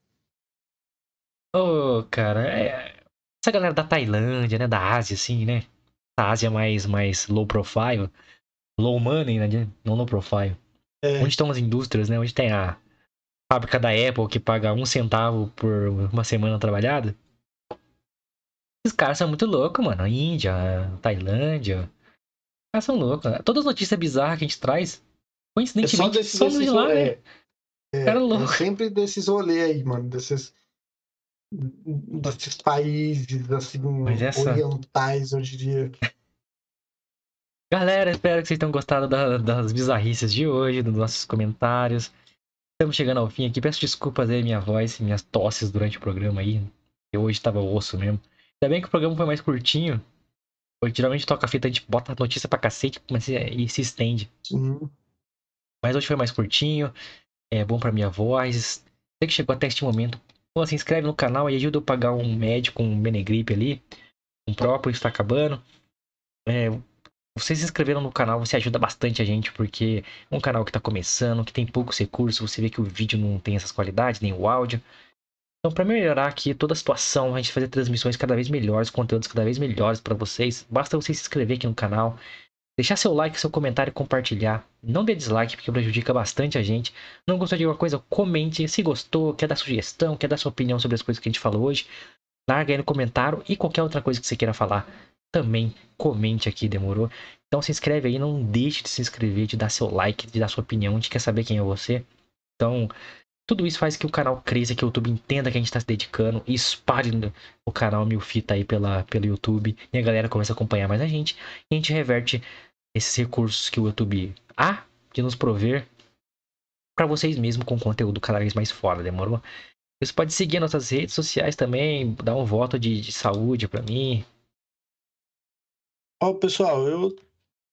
Ô, oh, cara, é... essa galera da Tailândia, né, da Ásia, assim, né? Da Ásia mais, mais low profile, low money, né? Não low profile. É. Onde estão as indústrias, né? Onde tem a fábrica da Apple que paga um centavo por uma semana trabalhada. Esses caras são muito loucos, mano. Índia, Tailândia. Os caras são loucos. Todas as notícias bizarras que a gente traz Coincidentemente, é somos de lá, né? É, Cara louco. É sempre desses rolês aí, mano. Desses, desses países, assim, essa... orientais, eu diria. Galera, espero que vocês tenham gostado da, das bizarrices de hoje, dos nossos comentários. Estamos chegando ao fim aqui. Peço desculpas aí, minha voz, minhas tosses durante o programa aí. Eu hoje tava osso mesmo. Ainda bem que o programa foi mais curtinho. Porque geralmente toca a fita, a gente bota a notícia pra cacete e se estende. Uhum. Mas hoje foi mais curtinho. É bom pra minha voz. Você que chegou até este momento, pô, se inscreve no canal e ajuda eu a pagar um médico, um Benegripe ali. Um próprio está acabando. É, você se inscrevendo no canal, você ajuda bastante a gente, porque é um canal que está começando, que tem poucos recursos, você vê que o vídeo não tem essas qualidades, nem o áudio. Então, para melhorar aqui toda a situação, a gente fazer transmissões cada vez melhores, conteúdos cada vez melhores para vocês, basta você se inscrever aqui no canal, deixar seu like, seu comentário compartilhar. Não dê dislike, porque prejudica bastante a gente. Não gostou de alguma coisa, comente. Se gostou, quer dar sugestão, quer dar sua opinião sobre as coisas que a gente falou hoje, larga aí no comentário e qualquer outra coisa que você queira falar também comente aqui, demorou? Então se inscreve aí, não deixe de se inscrever, de dar seu like, de dar sua opinião, de quer saber quem é você. Então, tudo isso faz que o canal cresça, que o YouTube entenda que a gente está se dedicando e espalhe o canal Mil Fita aí pela, pelo YouTube e a galera começa a acompanhar mais a gente e a gente reverte esses recursos que o YouTube há de nos prover para vocês mesmos com conteúdo cada vez mais fora, demorou? Você pode seguir nossas redes sociais também, dar um voto de, de saúde para mim, Ó, oh, pessoal, eu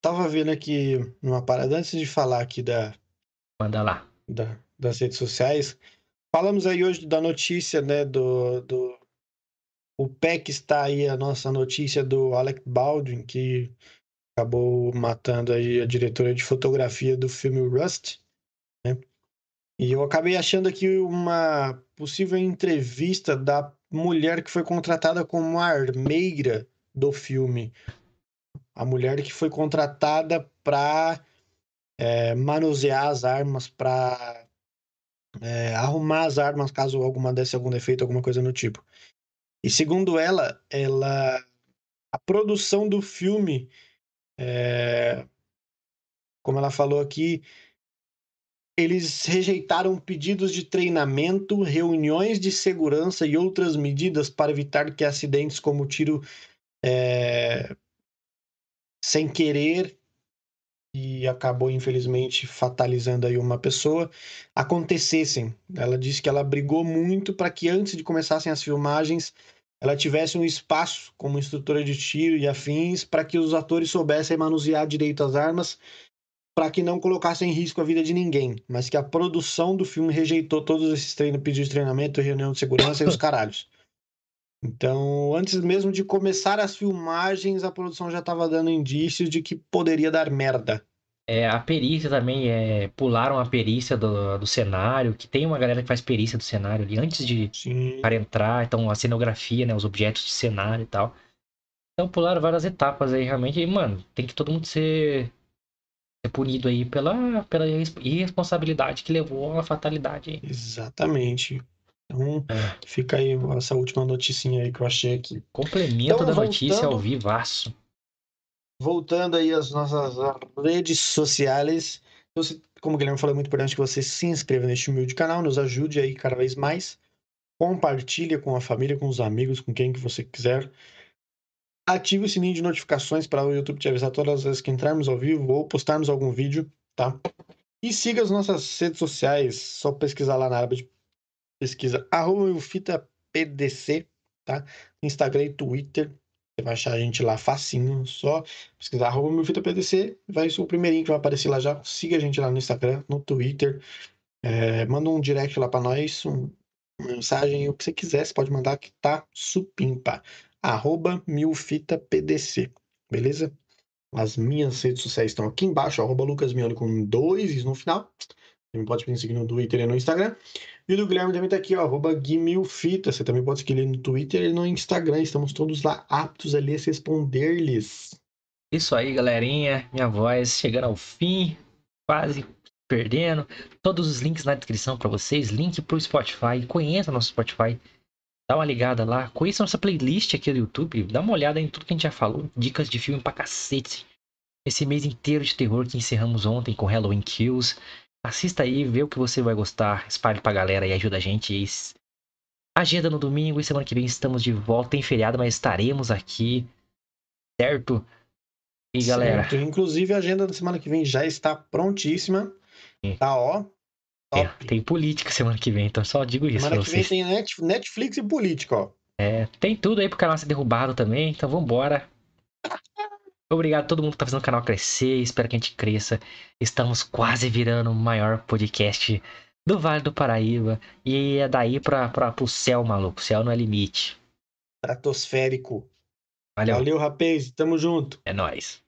tava vendo aqui uma parada antes de falar aqui da. Manda lá. Da, das redes sociais. Falamos aí hoje da notícia, né, do, do... O PEC está aí, a nossa notícia do Alec Baldwin, que acabou matando aí a diretora de fotografia do filme Rust, né? E eu acabei achando aqui uma possível entrevista da mulher que foi contratada como armeira do filme a mulher que foi contratada para é, manusear as armas, para é, arrumar as armas caso alguma desse algum defeito, alguma coisa no tipo. E segundo ela, ela a produção do filme, é, como ela falou aqui, eles rejeitaram pedidos de treinamento, reuniões de segurança e outras medidas para evitar que acidentes como tiro é, sem querer e acabou infelizmente fatalizando aí uma pessoa, acontecessem. Ela disse que ela brigou muito para que antes de começassem as filmagens ela tivesse um espaço como instrutora de tiro e afins para que os atores soubessem manusear direito as armas para que não colocassem em risco a vida de ninguém, mas que a produção do filme rejeitou todos esses treinos, pedidos de treinamento, reunião de segurança e os caralhos. Então, antes mesmo de começar as filmagens, a produção já estava dando indícios de que poderia dar merda. É, a perícia também, é, pularam a perícia do, do cenário, que tem uma galera que faz perícia do cenário ali antes de para entrar, então a cenografia, né, os objetos de cenário e tal. Então pularam várias etapas aí realmente, e mano, tem que todo mundo ser, ser punido aí pela, pela irresponsabilidade que levou à fatalidade. Exatamente. Então, é. fica aí essa última noticinha aí que eu achei aqui. Complemento então, da voltando, notícia ao vivaço. Voltando aí às nossas redes sociais. Você, como o Guilherme falou, é muito importante que você se inscreva neste humilde canal, nos ajude aí cada vez mais. Compartilha com a família, com os amigos, com quem que você quiser. Ative o sininho de notificações para o YouTube te avisar todas as vezes que entrarmos ao vivo ou postarmos algum vídeo, tá? E siga as nossas redes sociais, só pesquisar lá na aba de pesquisa arroba fita PDC, tá? Instagram e Twitter. Você vai achar a gente lá facinho, só pesquisar arroba fita PDC, vai ser o primeirinho que vai aparecer lá já. Siga a gente lá no Instagram, no Twitter. É, manda um direct lá para nós, um, uma mensagem, o que você quiser, você pode mandar que tá supimpa. Arroba milfitapdc, beleza? As minhas redes sociais estão aqui embaixo, arroba lucasmione com dois no final. Você pode me seguir no Twitter e no Instagram. E o do Guilherme também tá aqui, ó, arroba Guimilfita. Você também pode seguir ele no Twitter e no Instagram. Estamos todos lá aptos ali a responder-lhes. Isso aí, galerinha. Minha voz chegando ao fim, quase perdendo. Todos os links na descrição para vocês. Link pro Spotify. Conheça nosso Spotify. Dá uma ligada lá. Conheça nossa playlist aqui do YouTube. Dá uma olhada em tudo que a gente já falou. Dicas de filme pra cacete. Esse mês inteiro de terror que encerramos ontem com Halloween Kills. Assista aí, vê o que você vai gostar, espalhe pra galera e ajuda a gente. Agenda no domingo e semana que vem estamos de volta. Tem feriado, mas estaremos aqui, certo? E galera. Certo. Inclusive, a agenda da semana que vem já está prontíssima. Sim. Tá, ó. é, tem política semana que vem, então só digo isso Semana que vem vocês. tem Net- Netflix e política, ó. É, tem tudo aí pro canal ser derrubado também, então vambora. Obrigado a todo mundo que tá fazendo o canal crescer, espero que a gente cresça. Estamos quase virando o maior podcast do Vale do Paraíba. E é daí pra, pro céu, maluco. O céu não é limite. Stratosférico. Valeu, Valeu, rapaz. Tamo junto. é nóis.